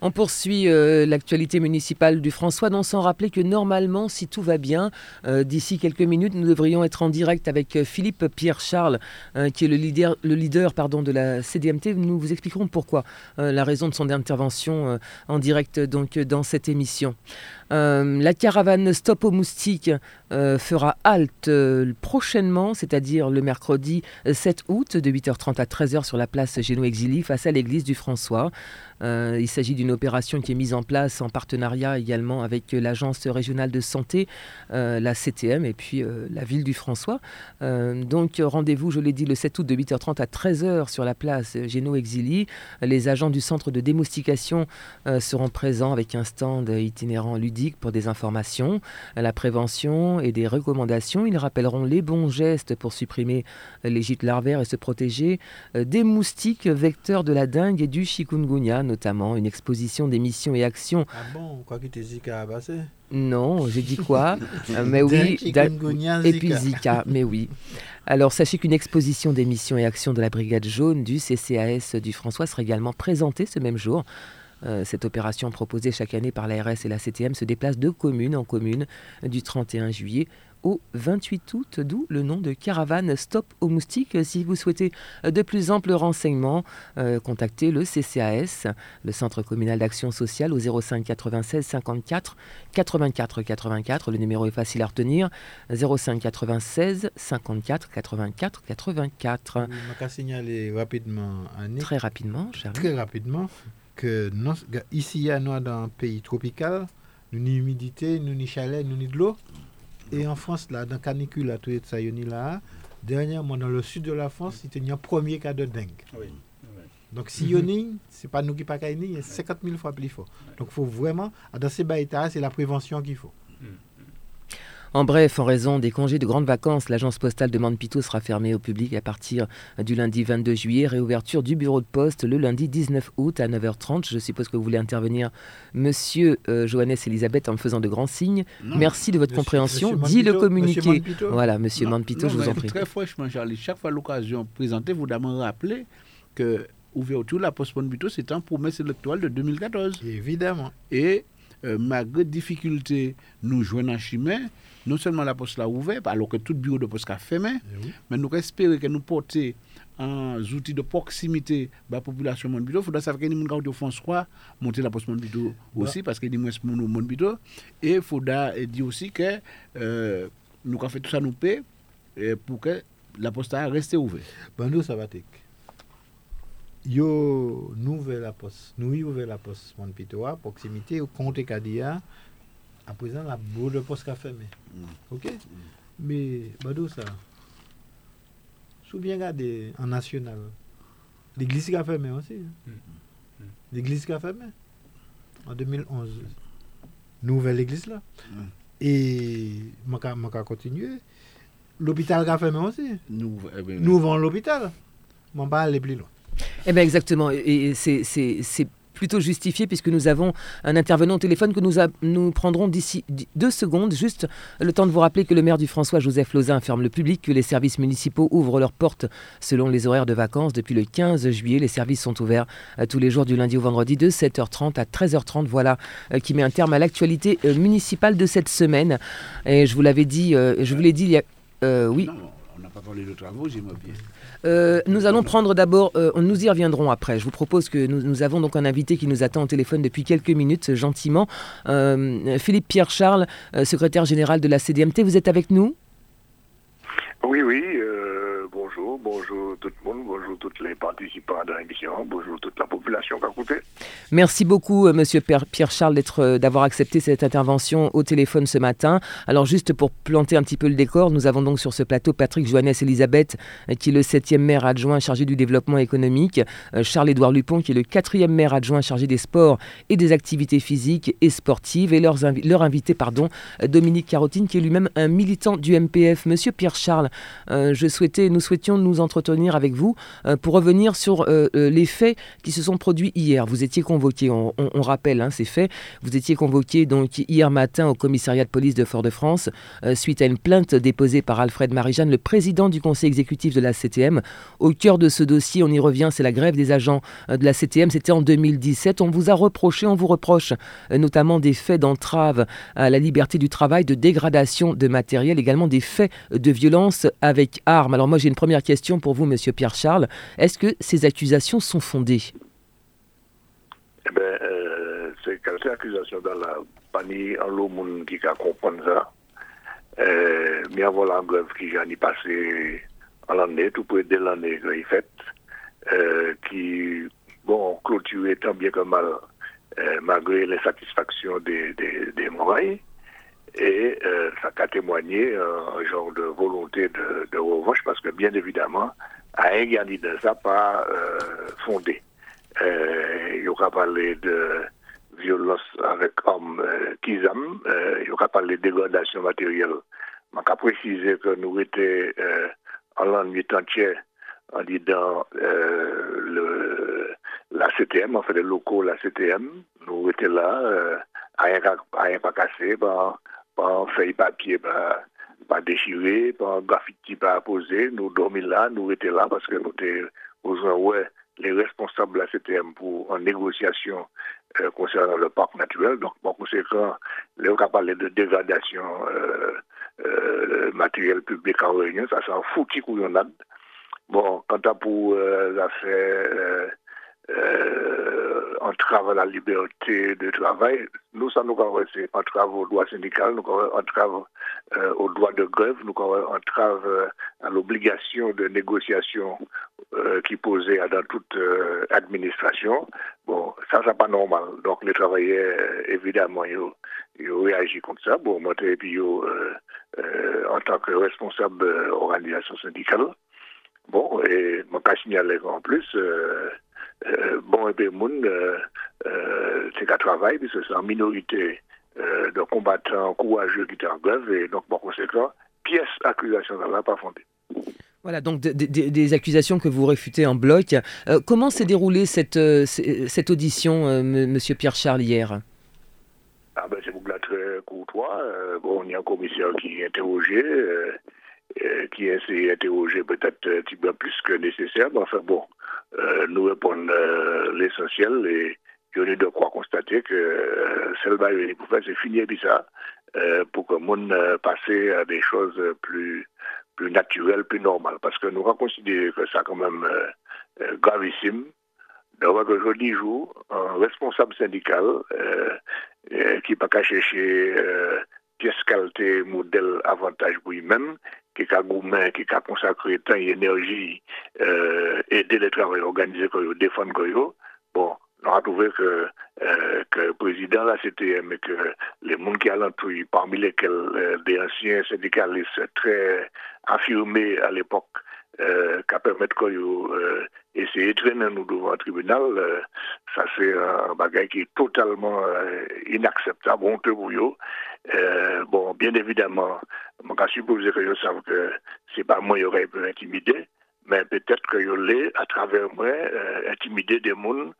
On poursuit euh, l'actualité municipale du François, non sans rappeler que normalement, si tout va bien, euh, d'ici quelques minutes, nous devrions être en direct avec euh, Philippe Pierre-Charles, qui est le leader, de la CDMT. Nous vous expliquerons pourquoi, la raison de son intervention en direct donc, dans cette émission. Euh, la caravane Stop aux moustiques euh, fera halte euh, prochainement, c'est-à-dire le mercredi 7 août de 8h30 à 13h sur la place Géno-Exili face à l'église du François. il s'agit d'une opération qui est mise en place en partenariat également avec l'Agence régionale de santé, la CTM et puis la ville du François. donc rendez-vous, je l'ai dit, le 7 août de 8h30 à 13h sur la place Géno-Exili. Les agents du centre de démoustication seront présents avec un stand itinérant ludique pour des informations, la prévention et des recommandations. Ils rappelleront les bons gestes pour supprimer les gîtes larvaires et se protéger euh, des moustiques vecteurs de la dengue et du chikungunya, notamment une exposition des missions et actions. Ah bon, quoi que Non, j'ai dit quoi? Mais oui, et puis Zika, mais oui. Alors sachez qu'une exposition des missions et actions de la Brigade jaune du CCAS du François sera également présentée ce même jour. Euh, cette opération proposée chaque année par l'ARS et la CTM se déplace de commune en commune du 31 juillet au 28 août, d'où le nom de caravane Stop aux moustiques. Si vous souhaitez de plus amples renseignements, euh, contactez le CCAS, le Centre communal d'action sociale, au 05 96 54 84 84. Le numéro est facile à retenir 05 96 54 84 84. Je signaler rapidement, Très rapidement, Très rapidement que ici, à nous, dans un pays tropical, nous ni humidité, nous ni chaleur, nous ni de l'eau. Et en France, là, dans canicule, à tout ça, là, dernièrement, dans le sud de la France, il y a un premier cas de dengue. Donc, si mm -hmm. ce n'est pas nous qui pas il y a 50 000 fois plus fort. Donc, il faut vraiment, dans ces baïtas, c'est la prévention qu'il faut. En bref, en raison des congés de grandes vacances, l'agence postale de Mampito sera fermée au public à partir du lundi 22 juillet. Réouverture du bureau de poste le lundi 19 août à 9h30. Je suppose que vous voulez intervenir, monsieur euh, Johannes Elisabeth, en me faisant de grands signes. Merci de votre compréhension. Dit le communiqué. voilà, monsieur Mampito, je vous en prie. Très franchement, Charlie, chaque fois l'occasion présentée, vous d'abord rappeler que ouverture la poste Mampito, c'est un promesse électorale de 2014. Évidemment. Et euh, malgré difficulté, nous jouons en chemin non seulement la poste l'a ouvert, alors que tout bureau de poste a fermé, eh mais nous espérons que nous porter un outil de proximité la population de Il faudra savoir que nous avons François monter la poste Monbito aussi, parce que nous avons Monbito. Et il faudra dire aussi que euh, nous avons fait tout ça nous paie pour que la poste reste ouverte. Ça va être. Yo, nous ouvrons la poste, nous ouvrons la poste Monbito à proximité, au compte Kadia à présent, la boule de poste a fermé. Mm. OK? Mm. Mais, Badou, ça. Souviens regarder en national. L'église qui a fermé aussi. Hein. Mm. L'église qui a fermé. En 2011. Nouvelle église là. Et, je vais continuer. L'hôpital qui a fermé aussi. Nous, eh ben, l'hôpital. Je ne vais pas aller plus loin. Eh bien, exactement. Et c'est plutôt justifié puisque nous avons un intervenant au téléphone que nous, nous prendrons d'ici deux secondes. Juste le temps de vous rappeler que le maire du François-Joseph Lozin informe le public que les services municipaux ouvrent leurs portes selon les horaires de vacances depuis le 15 juillet. Les services sont ouverts euh, tous les jours du lundi au vendredi de 7h30 à 13h30. Voilà euh, qui met un terme à l'actualité euh, municipale de cette semaine. Et je vous l'avais dit, je vous l'ai dit il y a... oui. N'a pas parlé de travaux, j'aimerais bien. Euh, nous allons prendre d'abord, euh, nous y reviendrons après. Je vous propose que nous, avons donc un invité qui nous attend au téléphone depuis quelques minutes, gentiment. Euh, Philippe Pierre Charles, secrétaire général de la CDMT, vous êtes avec nous? Oui, oui bonjour tout le monde, bonjour tous les participants à l'émission, bonjour toute la population qui a. Merci beaucoup, euh, Monsieur Pierre-Charles, euh, d'avoir accepté cette intervention au téléphone ce matin. Alors, juste pour planter un petit peu le décor, nous avons donc sur ce plateau Patrick Joannès Elisabeth, euh, qui est le septième maire adjoint chargé du développement économique, Charles-Édouard Lupon, qui est le quatrième maire adjoint chargé des sports et des activités physiques et sportives, et leur, leur invité, pardon, Dominique Carotine, qui est lui-même un militant du MPF. Monsieur Pierre-Charles, je souhaitais, nous souhaitions nous nous avec vous pour revenir sur les faits qui se sont produits hier. Vous étiez convoqué, on, rappelle hein, ces faits, vous étiez convoqué donc hier matin au commissariat de police de Fort-de-France suite à une plainte déposée par Alfred Marie-Jeanne, le président du conseil exécutif de la CTM. Au cœur de ce dossier, on y revient, c'est la grève des agents de la CTM, c'était en 2017. On vous a reproché, on vous reproche notamment des faits d'entrave à la liberté du travail, de dégradation de matériel, également des faits de violence avec armes. Alors moi j'ai une première question pour vous, Monsieur Pierre Charles. Est-ce que ces accusations sont fondées? Eh bien, euh, c'est quelques accusations dans la panier en l'eau qui a compris ça. Euh, mais avant la grève qui j'en ai passé en l'année, tout pour aider l'année que j'ai faite, euh, qui, bon, clôturé tant bien que mal euh, malgré l'insatisfaction des, des, des Et euh, ça a témoigné un genre de volonté de, de, revanche parce que bien évidemment, de ça pas euh, fondé. il y aura parlé de violence avec hommes qui aiment, il y aura parlé de dégradation matérielle. Je vais préciser que nous étions en l'an entier en disant le la CTM, en fait, les locaux, la CTM, nous étions là, euh, à rien pas cassé, pas, pas feuille papier, pas, pas déchiré, pas graffiti pas posé. Nous dormions là, nous étions là parce que nous étions besoin, ouais, les responsables de la CTM pour en négociation euh, concernant le parc naturel. Donc, par conséquent, les on parlé de dégradation euh, euh, matériel public en réunion, ça c'est un foutu couillonnade. Bon, quant à pour l'affaire euh, entrave à la liberté de travail. Nous, ça nous c'est entrave au droit syndical, nous entrave euh, au droit de grève, nous entrave euh, à l'obligation de négociation euh, qui posait dans toute euh, administration. Bon, ça, c'est pas normal. Donc, les travailleurs, évidemment, ils, ils réagissent comme ça. Bon, moi, et puis, en tant que responsable organisation syndicale, bon, et moi, pas signaler en plus, bon, et bien, moun, euh, euh, c'est qu'à travail, puisque c'est en minorité de combattants courageux qui étaient en grève, et donc, par conséquent, pièce accusation là pas fondée. Voilà, donc des accusations que vous réfutez en bloc. comment s'est déroulée cette, cette audition, Monsieur Pierre Charles, hier? Ah ben, C'est beaucoup très courtois. bon, il y a un commissaire qui est interrogé, qui a essayé d'interroger peut-être un petit peu plus que nécessaire. Mais enfin, bon, euh, nous répondons euh, l'essentiel et je de quoi constater que euh, celle pour faire, c'est finir ça pour que monde passe à des choses plus plus naturelles, plus normales. Parce que nous considérons que ça quand même gravissime d'avoir aujourd'hui jour un responsable syndical qui n'a pas qu'à chercher pièce qualité, modèle, avantage pour lui-même, qui a gourmand, qui a consacré temps et énergie, euh, aider les travailleurs organisés, défendre bon, on a trouvé que, euh, que le président de la CTM et que les gens qui alentour, parmi lesquels euh, des anciens syndicalistes très affirmés à l'époque, euh, qui permettent que euh, essayer de traîner nous devant un tribunal, euh, ça c'est un bagage qui est totalement euh, inacceptable, honteux pour eux. Bon, bien évidemment, je peux supposer que je savent que c'est pas moi qui aurais pu intimider, mais peut-être que je l'ai à travers moi intimider des gens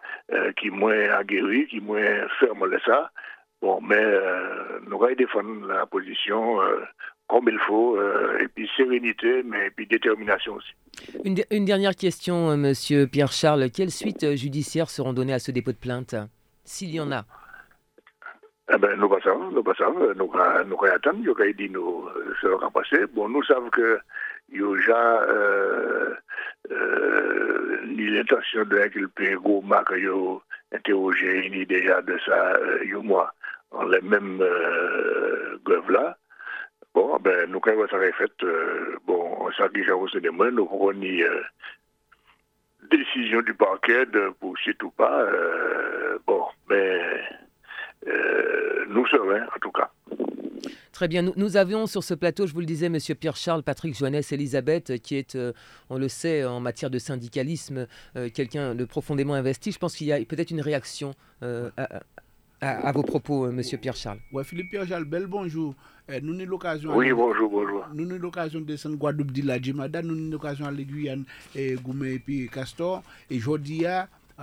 qui moins aguerris, qui moins ferment ça. Bon, mais nous allons défendre la position comme il faut, et puis sérénité, mais puis détermination aussi. Une, une dernière question, Monsieur Pierre Charles. Quelles suites judiciaires seront données à ce dépôt de plainte, s'il y en a? Eh ben, nous savons, nous savons, nous, nous attendons, nous avons dit nous, ce qui passé. Bon, nous savons que il y a déjà euh, euh, ni l'intention de l'inculper Goma que yo interrogé ni déjà de ça euh, yo moi en les mêmes euh, grèves là. Bon, ben nous quand ça fait euh, bon, on s'est déjà reçu des mains, nous avons ni euh, décision du parquet de poursuivre ou pas. Euh, bon, mais euh, nous sereins en tout cas. Très bien. Nous, nous, avions sur ce plateau, je vous le disais, Monsieur Pierre-Charles, Patrick Joannès, Elisabeth, qui est, euh, on le sait, en matière de syndicalisme, euh, quelqu'un de profondément investi. Je pense qu'il y a peut-être une réaction euh, à, à, à vos propos, euh, Monsieur Pierre-Charles. Ouais, Philippe Pierre-Charles, bel bonjour. Eh, nous avons l'occasion. Oui, bonjour, bonjour. Nous avons l'occasion de descendre Guadeloupe de la Djimada, nous avons l'occasion d'aller Guyane, et Goumé et puis Castor. Et aujourd'hui,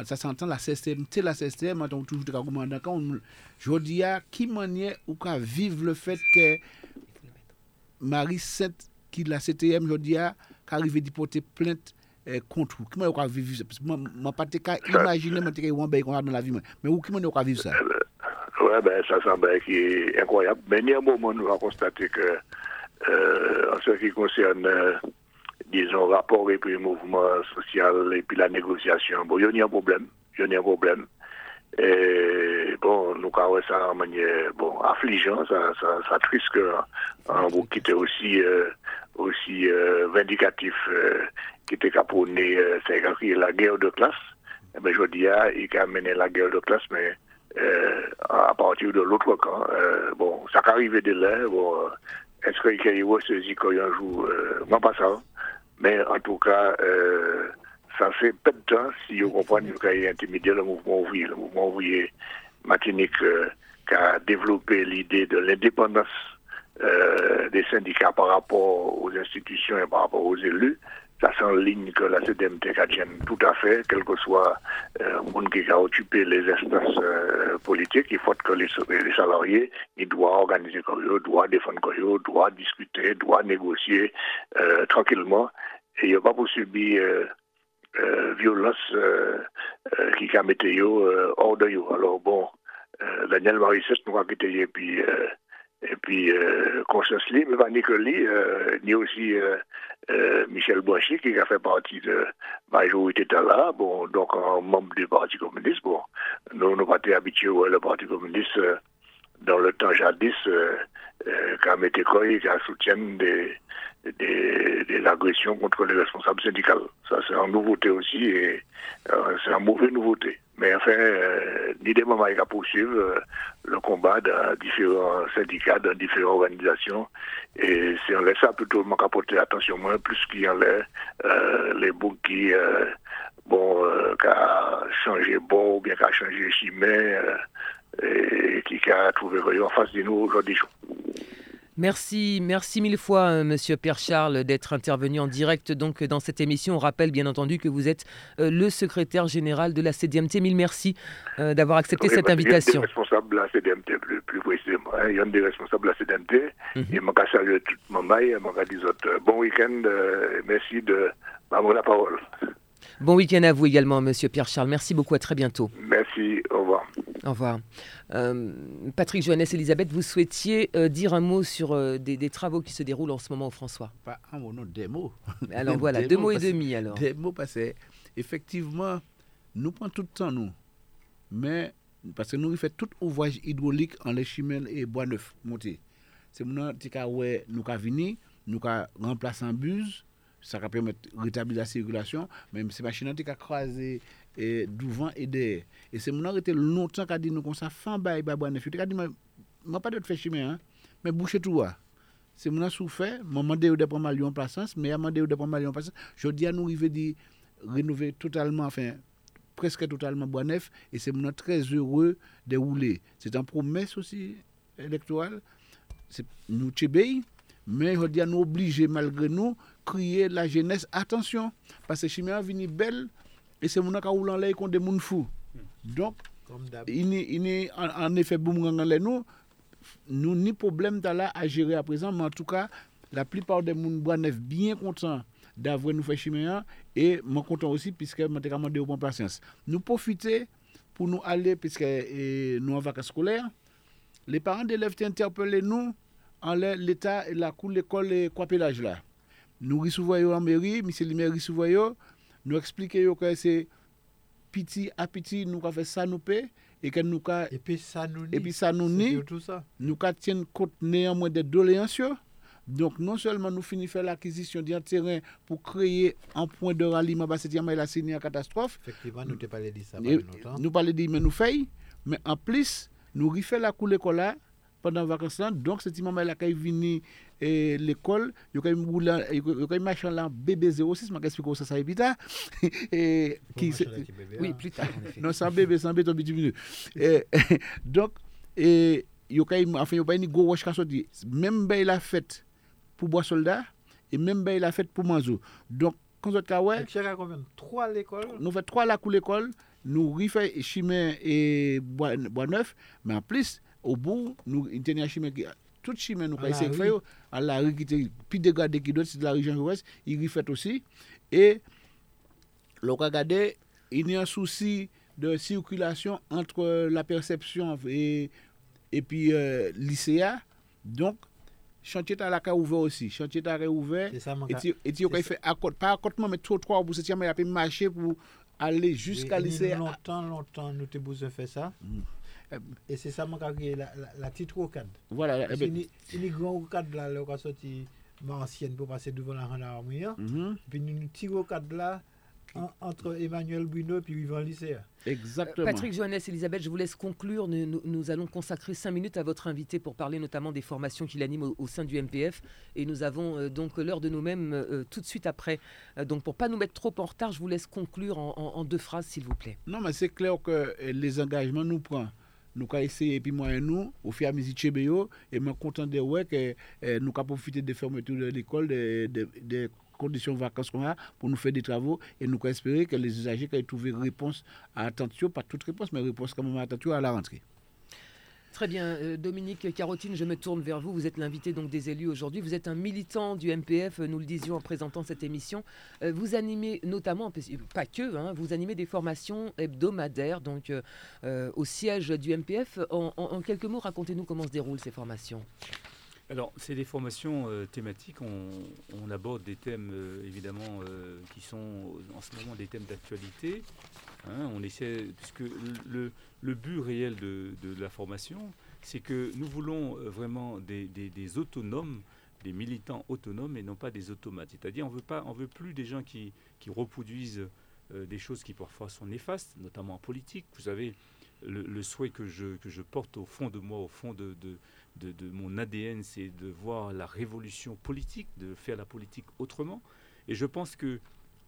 ça s'entend la CSTM, c'est la CSTM, on toujours de Goumanda. Aujourd'hui, qui manière ou qu'à vivre le fait que Marie Sainte, qui la CTM, aujourd'hui, qui arrive à porter plainte eh, contre vous. Comment on vivre ça? Parce que moi, je ne peux pas imaginer que je vais dans la vie. Mais où comment on vivre ça? Oui, ben, ça semble qui est incroyable. Mais néanmoins, nous avons constaté que, euh, en ce qui concerne, euh, disons, rapport et puis mouvement social et puis la négociation, bon, il y a un problème. Il y a un problème. Et bon, nous avons ça en manière bon, affligeante, ça, ça, ça triste que un groupe qui était aussi, euh, aussi vindicatif, qui était caponné, c'est la guerre de classe. Eh ben, je dis, il a mené la guerre de classe, mais à partir de l'autre camp. Euh, bon, ça arrive de là. Bon, est-ce qu'il y a saisi quand un jour euh, Moi, pas ça. Mais en tout cas, euh, ça fait peu de temps, si vous comprenez, qu'il a intimidé le mouvement ouvrier. Le mouvement ouvrier Martinique euh, qui a développé l'idée de l'indépendance euh, des syndicats par rapport aux institutions et par rapport aux élus. Ça s'enligne que la CDMT tienne tout à fait, quel que soit euh, le monde qui a occupé les instances euh, politiques. Il faut que les, les salariés, ils doivent organiser comme eux, doivent défendre comme eux, doivent discuter, doivent négocier euh, tranquillement. Et il n'y a pas pour subir euh, euh, violence euh, euh, qui a mis euh, hors de eux. Alors bon, euh, Daniel Marissès nous a quitté et euh, et puis euh, Constance mais pas Nicoli, euh, ni aussi euh, euh, Michel Boichy qui a fait partie de majorité de là, bon, donc un membre du Parti communiste. Bon, nous nous pas été habitués au Parti communiste euh, dans le temps jadis, euh, euh, qui a mis qui a des, des, des agressions contre les responsables syndicaux. Ça, c'est une nouveauté aussi et euh, c'est une mauvaise nouveauté. Mais enfin, euh, ni des moments à poursuivre euh, le combat dans différents syndicats, dans différentes organisations. Et c'est en laisse ça plutôt à porter attention moins, plus qu'il y en a euh, les boucs qui, bon, qui a changé bon ou bien qui a changé chimé, et qui a trouvé en face de nous aujourd'hui. Merci, merci mille fois, euh, Monsieur Pierre Charles, d'être intervenu en direct donc dans cette émission. On rappelle bien entendu que vous êtes euh, le secrétaire général de la CDMT. Mille merci euh, d'avoir accepté Oui, cette invitation. des responsables de la CDMT, plus, plus précisément. hein. Il y a des responsables de la CDMT. Mhm. Et je vais saluer tout le monde. et Je euh, bon week-end. merci de m'avoir la parole. Bon week-end à vous également, Monsieur Pierre Charles. Merci beaucoup. À très bientôt. Merci. Au. Au revoir. Euh, Patrick Johannes, Elisabeth, vous souhaitiez euh, dire un mot sur euh, des, des travaux qui se déroulent en ce moment au François. Pas un mot, non, des mots. Alors voilà, deux mots, mots et que- demi alors. Des mots parce que, effectivement, nous prenons tout le temps, nous. Mais, parce que nous, fait tout ouvrage hydraulique en les chimelles et bois neuf monté. C'est cas où nous avons venu, nous avons remplacé en bus, ça va permettre de rétablir la circulation, mais ces machines ont crasé et devant et derrière. Et c'est mon arrêté longtemps qu'a dit nous comme ça, fin bail, bah, bois neuf. Il a dit, moi, pas de faire chimie, hein, mais boucher tout, hein. c'est mon souffert, m'a demandé de prendre mal en place, mais a demandé de prendre mal en place. Je dis à nous arriver de rénover totalement, enfin, presque totalement bois et c'est mon très heureux de rouler. C'est une promesse aussi électorale. Nous tchébéi, mais je dis à nous obligés, malgré nous, crier la jeunesse, attention, parce que chimie a venu belle, l'air contre des gens fous. Donc, il est en, effet nous, nous ni problème là à gérer à présent, mais en tout cas, la plupart des gens bois neuf bien contents d'avoir nous fait chiméen et moi content aussi puisque je demandé au bon patience. Nous profiter pour nous aller puisque nous en vacances scolaires. Les parents d'élèves interpellé nous en l'état et la cour l'école et quoi là. Nous recevons en mairie, monsieur le maire recevons nous expliquer que c'est petit à petit nous avons fait ça nous paie et que nous avons Et puis ça nous et puis ça nous nie surtout ça. nous tiennent compte néanmoins des doléances. Donc, non seulement nous finissons faire l'acquisition d'un terrain pour créer un point de ralliement, parce que il a signé une catastrophe. Effectivement, nous t'ai parlé de ça nous parlons de mais nous faisons, mais en plus, nous refait la l'école là, pendant vacances là. Donc cette maman là quand vini et l'école yo quand rouler yo quand marcher là bébé 06 m'a expliquer ça ça et puis là et qui oui plus tard non sans bébé sans béton petit minute et donc et yo quand enfin yo pas ni gros roche sorti. Même ben la fête pour bois soldat et même ben la fête pour manzo donc quand autres cas ouais Donc, chacun combien Trois à l'école. Nous fait trois là pour l'école. Nous refait chimé et bois neuf. Mais en plus Ou bou, nou intenye a chimè ki... Tout chimè nou ka isek fè yo, an la ri ki te pi degade ki dot si de la ri Jean-Jouès, yi rifèt osi. E, lò ka gade, yi nyan souci de sirkulasyon antre la persepsyon e pi euh, lisea. Donk, chantier ta la ka ouve osi. Chantier ta re ouve, eti yo ka yi fè akot. Pa akotman, men tro 3 ou 7 yaman, yi api mache pou ale jiska lisea. Lontan, lontan, nou te bouse fè sa. Mm. Et c'est ça, qui est la, la, la petite rocade. voilà eh Parce ben, qu'il y a une grande rocade là, là, qui a sorti ancienne pour passer devant la gendarmerie. hein. mhm, Puis une petite rocade là, en- entre Emmanuel Bruno et puis Yvan Lycée. exactement Patrick Johannes, Elisabeth, je vous laisse conclure. Nous, nous- nous allons consacrer cinq minutes à votre invité pour parler notamment des formations qu'il anime au, au sein du MPF. Et nous avons euh, donc l'heure de nous-mêmes euh, tout de suite après. Euh, donc pour pas nous mettre trop en retard, je vous laisse conclure en, en- en deux phrases, s'il vous plaît. non mais c'est clair que euh, les engagements nous prend nous avons essayé, et puis moi et nous, au fur et et je suis content de voir que euh, nous avons profité des fermetures de l'école, des, conditions de vacances qu'on a pour nous faire des travaux, et nous espérer que les usagers aient trouvé réponse à attention, pas toute réponse, mais réponse quand même à attention à la rentrée. Très bien, euh, Dominique Carotine, je me tourne vers vous. Vous êtes l'invité donc des élus aujourd'hui. Vous êtes un militant du MPF, euh, nous le disions en présentant cette émission. Euh, vous animez notamment, pas que, hein, vous animez des formations hebdomadaires donc au siège du MPF. En quelques mots, racontez-nous comment se déroulent ces formations. Alors, c'est des formations euh, thématiques. On, aborde des thèmes, euh, évidemment, euh, qui sont en ce moment des thèmes d'actualité. Hein, on essaie, puisque le, but réel de, la formation, c'est que nous voulons vraiment des, autonomes, des militants autonomes et non pas des automates. C'est-à-dire, on veut pas, on veut plus des gens qui, reproduisent des choses qui parfois sont néfastes, notamment en politique. Vous savez, le, souhait que je, porte au fond de moi, au fond de, de, mon ADN, c'est de voir la révolution politique, de faire la politique autrement. Et je pense que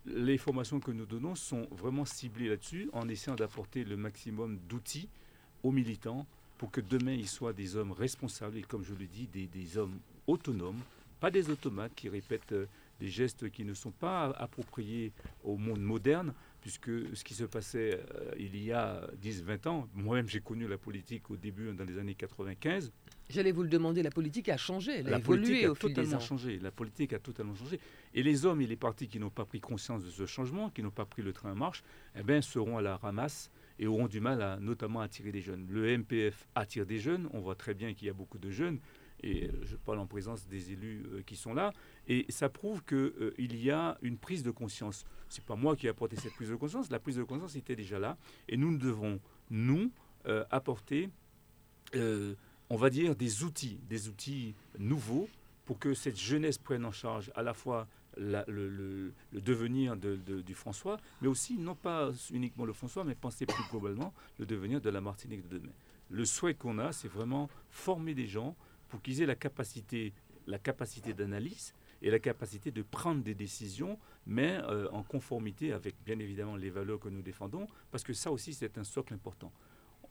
les formations que nous donnons sont vraiment ciblées là-dessus, en essayant d'apporter le maximum d'outils aux militants pour que demain ils soient des hommes responsables et, comme je le dis, des, des hommes autonomes, pas des automates qui répètent euh, des gestes qui ne sont pas appropriés au monde moderne, puisque ce qui se passait euh, il y a 10-20 ans, moi-même j'ai connu la politique au début dans les années 95, J'allais vous le demander, la politique a changé, elle a la évolué politique a au fil des totalement ans. changé. La politique a totalement changé. Et les hommes et les partis qui n'ont pas pris conscience de ce changement, qui n'ont pas pris le train en marche, eh ben, seront à la ramasse et auront du mal à notamment attirer des jeunes. Le MPF attire des jeunes. On voit très bien qu'il y a beaucoup de jeunes. Et euh, je parle en présence des élus euh, qui sont là. Et ça prouve qu'il y a une prise de conscience. C'est pas moi qui ai apporté cette prise de conscience. La prise de conscience était déjà là. Et nous devons, nous, euh, apporter euh, on va dire, des outils, des outils nouveaux pour que cette jeunesse prenne en charge à la fois le, devenir de- de- du François, mais aussi, non pas uniquement le François, mais penser plus globalement le devenir de la Martinique de demain. Le souhait qu'on a, c'est vraiment former des gens pour qu'ils aient la capacité, la capacité d'analyse et la capacité de prendre des décisions, mais euh, en conformité avec, bien évidemment, les valeurs que nous défendons, parce que ça aussi, c'est un socle important.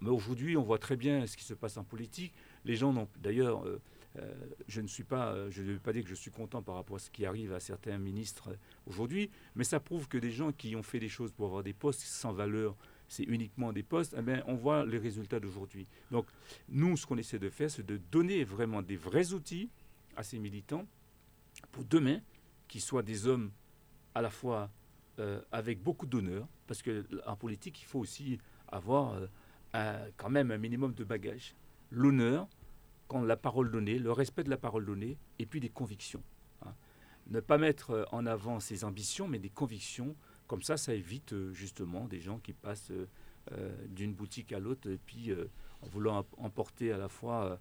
Mais aujourd'hui, on voit très bien ce qui se passe en politique. Les gens n'ont. D'ailleurs, euh, euh, je ne suis pas. euh, Je ne veux pas dire que je suis content par rapport à ce qui arrive à certains ministres aujourd'hui, mais ça prouve que des gens qui ont fait des choses pour avoir des postes sans valeur, c'est uniquement des postes, eh bien, on voit les résultats d'aujourd'hui. Donc, nous, ce qu'on essaie de faire, c'est de donner vraiment des vrais outils à ces militants pour demain, qu'ils soient des hommes à la fois avec beaucoup d'honneur, parce qu'en politique, il faut aussi avoir quand même un minimum de bagage. L'honneur, quand la parole donnée, le respect de la parole donnée, et puis des convictions. hein. Ne pas mettre euh, en avant ses ambitions, mais des convictions. Comme ça, ça évite euh, justement des gens qui passent euh, d'une boutique à l'autre, puis en voulant em- emporter à la fois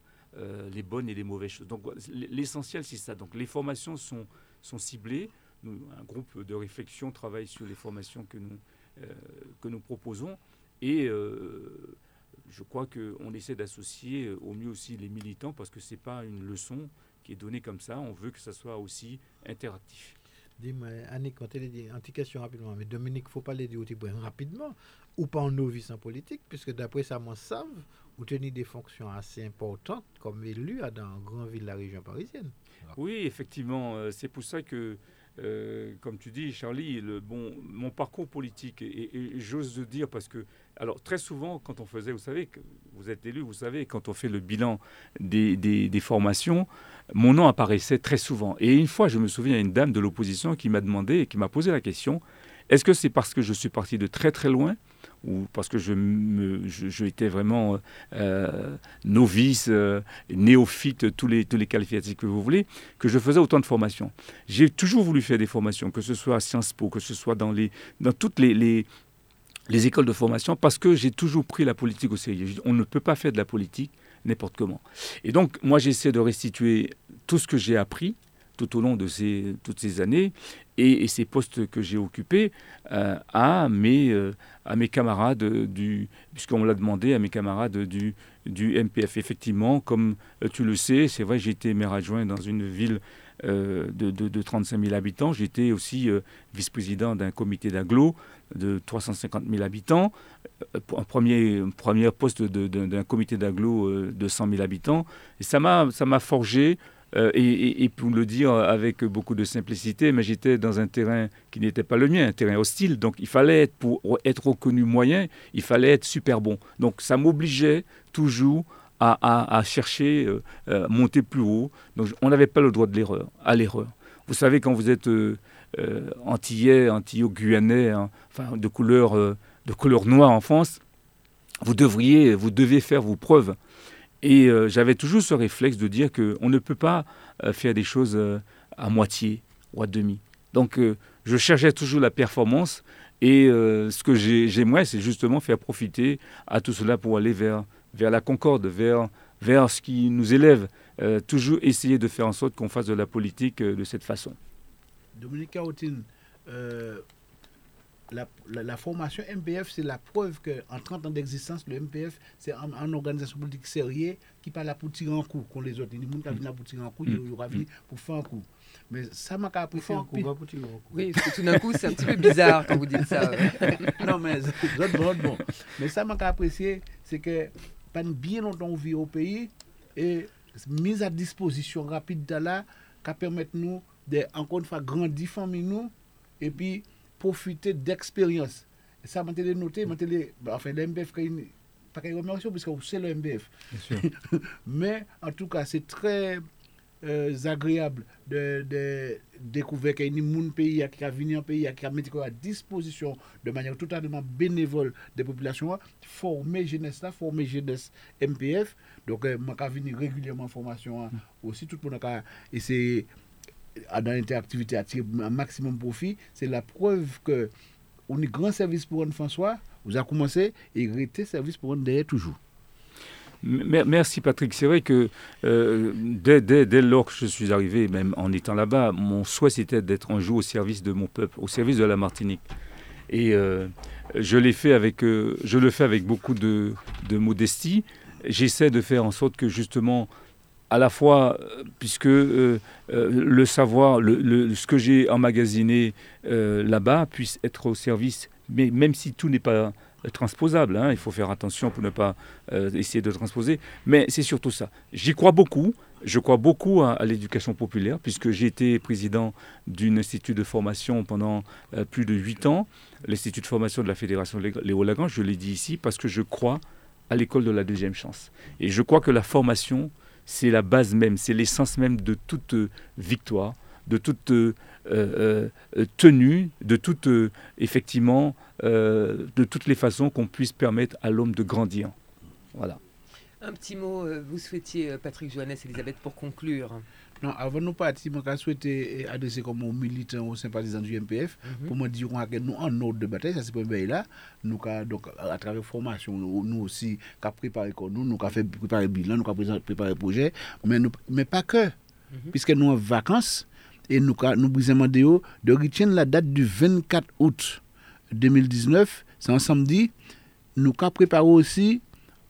les bonnes et les mauvaises choses. Donc l'essentiel, c'est ça. Donc les formations sont, sont ciblées. Nous, un groupe de réflexion travaille sur les formations que nous, que nous proposons. Et euh, je crois qu'on essaie d'associer euh, au mieux aussi les militants parce que ce n'est pas une leçon qui est donnée comme ça. On veut que ça soit aussi interactif. Dis-moi, Annick, quand elle dit, question rapidement, mais Dominique, il ne faut pas les dire rapidement, ou pas en novice en politique, puisque d'après ça, moi, savent, vous tenez des fonctions assez importantes comme élu dans une grande ville de la région parisienne. Oui, effectivement, euh, c'est pour ça que euh, comme tu dis, Charlie, le, bon, mon parcours politique, et, j'ose le dire parce que, alors très souvent, quand on faisait, vous savez, vous êtes élu, vous savez, quand on fait le bilan des, des, formations, mon nom apparaissait très souvent. Et une fois, je me souviens, une dame de l'opposition qui m'a demandé et qui m'a posé la question est-ce que c'est parce que je suis parti de très très loin ou parce que je, me, je, étais vraiment euh, novice, euh, néophyte, tous les, tous les qualificatifs que vous voulez, que je faisais autant de formations? J'ai toujours voulu faire des formations, que ce soit à Sciences Po, que ce soit dans, les, dans toutes les, les, les écoles de formation, parce que j'ai toujours pris la politique au sérieux. On ne peut pas faire de la politique n'importe comment. Et donc, moi, j'essaie de restituer tout ce que j'ai appris tout au long de ces, toutes ces années et, ces postes que j'ai occupés euh, à, mes, euh, à mes camarades du, puisqu'on l'a demandé, à mes camarades du, du MPF. Effectivement, comme euh, tu le sais, c'est vrai, j'ai été maire adjoint dans une ville de, de, 35 000 habitants. J'étais aussi vice-président d'un comité d'agglo de 350 000 habitants, un premier, premier poste d'un comité d'agglo de 100 000 habitants. Et ça m'a forgé euh, et, pour le dire avec beaucoup de simplicité, mais j'étais dans un terrain qui n'était pas le mien, un terrain hostile. Donc il fallait être, pour être reconnu moyen, il fallait être super bon. Donc ça m'obligeait toujours à, chercher, euh, euh, monter plus haut. Donc on n'avait pas le droit de l'erreur, à l'erreur. Vous savez, quand vous êtes antillais, antillais-guyanais, hein, enfin de couleur, de couleur noire en France, vous devriez, vous devez faire vos preuves. Et euh, j'avais toujours ce réflexe de dire qu'on ne peut pas euh, faire des choses euh, à moitié ou à demi. Donc je cherchais toujours la performance et ce que j'aimerais, c'est justement faire profiter à tout cela pour aller vers, vers la concorde, vers, vers ce qui nous élève. toujours essayer de faire en sorte qu'on fasse de la politique de cette façon. Dominique Caotine, la, formation MPF, c'est la preuve qu'en 30 ans d'existence, le MPF, c'est une organisation politique sérieuse qui parle pour tirer un coup contre les autres. Il y a des gens qui viennent pour tirer un coup, il y a pour faire un coup. Mais ça m'a apprécié. Pour faire un coup, Oui, parce que tout d'un coup, c'est un petit peu bizarre quand vous dites ça. non, mais bon, bon. Mais ça m'a apprécié, c'est que pendant bien vit au pays et mise à disposition rapide de là, qui permet nous de, encore une fois, grandir famille nous et puis profiter d'expérience. Ça m'a été noté, m'a été, enfin, l'MBF, pas qu'une remerciement, parce que c'est le MBF. Mais en tout cas, c'est très agréable de, de découvrir qu'il y a un pays qui a venu un pays qui a mis à disposition de manière totalement bénévole des populations, former jeunesse là, former jeunesse MPF. Donc, euh, je venir régulièrement en formation hein. mm. aussi, tout le monde a essayé dans l'interactivité à tirer un maximum profit, c'est la preuve que on est grand service pour Anne François, vous avez commencé et été service pour Anne derrière toujours. Merci Patrick. C'est vrai que euh, dès, dès, dès, lors que je suis arrivé, même en étant là-bas, mon souhait c'était d'être un jour au service de mon peuple, au service de la Martinique. Et euh, je l'ai fait avec, euh, je le fais avec beaucoup de, de modestie. J'essaie de faire en sorte que justement à la fois, puisque le savoir, le, ce que j'ai emmagasiné là-bas puisse être au service, mais même si tout n'est pas transposable, hein, il faut faire attention pour ne pas essayer de transposer, mais c'est surtout ça. J'y crois beaucoup, je crois beaucoup à, l'éducation populaire, puisque j'ai été président d'un institut de formation pendant plus de huit ans, l'institut de formation de la Fédération Léo Lagrange, je l'ai dit ici, parce que je crois à l'école de la deuxième chance. Et je crois que la formation c'est la base même, c'est l'essence même de toute euh, victoire, de toute euh, euh, tenue, de toute, effectivement, de toutes les façons qu'on puisse permettre à l'homme de grandir. Voilà. Un petit mot, vous souhaitiez, Patrick Joannès, Elisabeth, pour conclure non, avant de partir, je souhaité adresser comme militant ou sympathisant du MPF mhm. pour me dire que nous, en ordre de bataille, ça c'est pour là, nous, donc, à travers formation, nous, aussi, qu'à préparer nous, nous, fait préparer le bilan, nous, avons préparer le projet, mais, nous, mais pas que, mhm. puisque nous en vacances, et nous, nous brisons de retenir la date du 24 août 2019, c'est un samedi, nous avons préparé aussi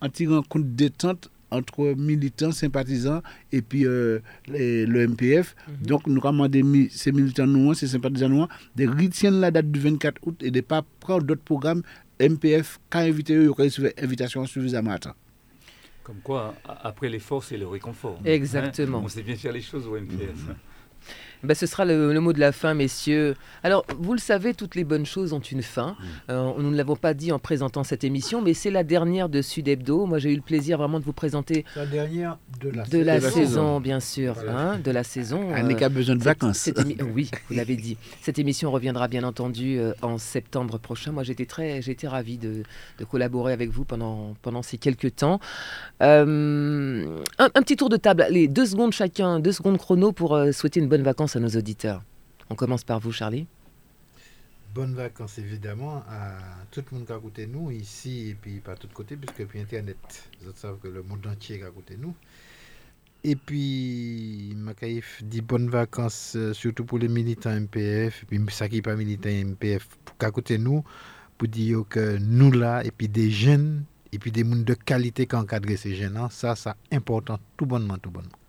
anti-rencontre détente entre militants, sympathisants et puis euh, les- le MPF. Mhm. Donc, nous avons demandé ces militants noirs, ces sympathisants noirs, de retiennent la date du 24 août et de ne pas prendre d'autres programmes MPF quand invité, ils reçu invitation suffisamment à temps. Comme quoi, après l'effort, c'est le réconfort. Exactement. Hein, on sait bien faire les choses au MPF. Ben, ce sera le, le mot de la fin, messieurs. Alors, vous le savez, toutes les bonnes choses ont une fin. Euh, nous ne l'avons pas dit en présentant cette émission, mais c'est la dernière de Sud Hebdo. Moi, j'ai eu le plaisir vraiment de vous présenter La dernière de la de la, de la saison, saison. bien sûr, hein, de la saison. Annick euh, a besoin de cette- vacances. cette émi- Oui, vous l'avez dit. Cette émission reviendra bien entendu euh, en septembre prochain. Moi, j'étais très, j'étais ravi de, de collaborer avec vous pendant, pendant ces quelques temps. Euh, un, un petit tour de table, les deux secondes chacun, deux secondes chrono pour euh, souhaiter une bonne à nos auditeurs. On commence par vous, Charlie. Bonnes vacances évidemment à tout le monde qui a écouté nous ici et puis par tous côtés puisque puis internet vous savez que le monde entier a écouté nous et puis Makaïf dit bonnes vacances euh, surtout pour les militants MPF et puis ça qui n'est pas militant MPF pour côté nous pour dire que nous là et puis des jeunes et puis des monde de qualité qui encadrent ces jeunes ça ça important tout bonnement tout bonnement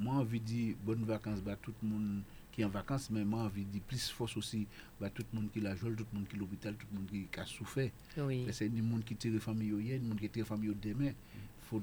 Moi, envie de dire bonnes vacances à tout le monde qui est en vacances, mais moi, envie de dire plus force aussi à tout le monde qui l'a joué, tout le monde qui est à l'hôpital, tout le monde qui, qui a souffert. Oui. C'est des gens qui tirent famille hier, des gens qui tirent famille demain. Il faut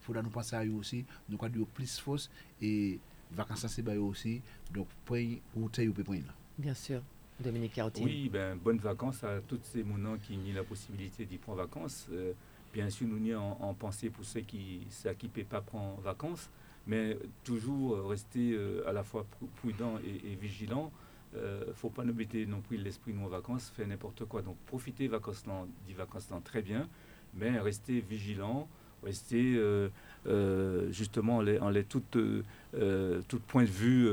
faudra nous penser à eux aussi. Nous avons dire plus force et vacances, c'est pour eux aussi. Donc, point tu es, point là. Bien sûr. Dominique Carottine. Oui, ben, bonnes vacances à tous ces mounants qui n'ont la possibilité d'y prendre vacances. Euh, bien sûr, nous n'y en, en pensée pour ceux qui ne qui pas prendre vacances, mais toujours euh, rester euh, à la fois pru- prudent et, et vigilant. Il ne faut pas nous mettre non plus l'esprit nous en vacances, faire n'importe quoi. Donc profitez vacances des vacances là très bien, mais restez vigilant, restez euh, euh, justement en les, en tout, euh, point de vue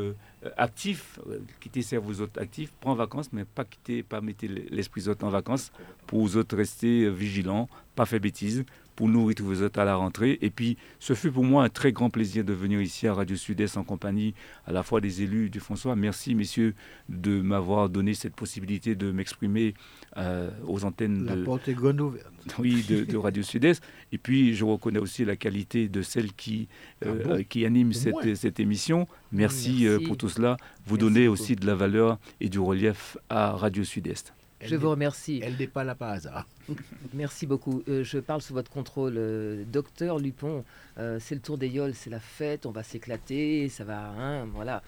actif, quitter vos autres actifs, prendre vacances, mais pas quitter, pas mettre l'esprit autres en vacances, pour vous autres rester vigilants, pas faire bêtises, pour nous retrouver vous autres à la rentrée. Et puis, ce fut pour moi un très grand plaisir de venir ici à Radio Sud-Est en compagnie à la fois des élus du François. Merci, messieurs, de m'avoir donné cette possibilité de m'exprimer euh, aux antennes la de, porte est grande ouverte oui, de, de Radio Sud-Est. Et puis, je reconnais aussi la qualité de celle qui, euh, Ah bon? qui anime cette, émission. Merci, euh, Merci. pour tout cela. Vous Merci donnez beaucoup. aussi de la valeur et du relief à Radio Sud-Est. Elle Je vous remercie. Elle n'est pas là par hasard. Merci beaucoup. Euh, je parle sous votre contrôle. Euh, docteur Lupon, euh, c'est le tour des yoles, c'est la fête, on va s'éclater, ça va hein, voilà,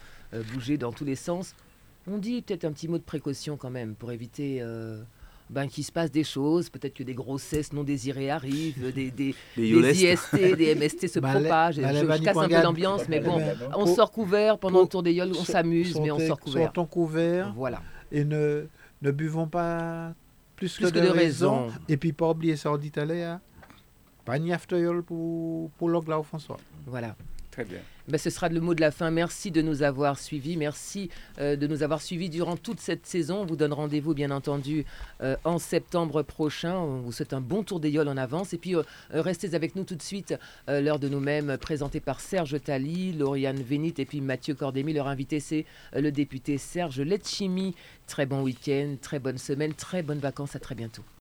bouger dans tous les sens. On dit peut-être un petit mot de précaution quand même pour éviter ben, qu'il se passe des choses, peut-être que des grossesses non désirées arrivent, des, des, Les des IST, des MST se Bah, propagent. bah, je, casse un peu l'ambiance, mais bon, on sort couvert pendant pour- le tour des yoles, on s'amuse, mais on sort couvert. sortons couverts Voilà. et ne, ne buvons pas plus, Plus que de raison. Et puis pas oublier ça, on dit ni after pour, pour au François. Voilà. Très bien. Ben, ce sera le mot de la fin. Merci de nous avoir suivis. Merci euh, de nous avoir suivis durant toute cette saison. On vous donne rendez-vous, bien entendu, euh, en septembre prochain. On vous souhaite un bon tour des en avance. Et puis, euh, restez avec nous tout de suite. L'heure de nous-mêmes, présentée par Serge Tally, Lauriane Vénit et puis Mathieu Cordémy. Leur invité, c'est le député Serge Letchimi. Très bon week-end, très bonne semaine, très bonnes vacances. À très bientôt.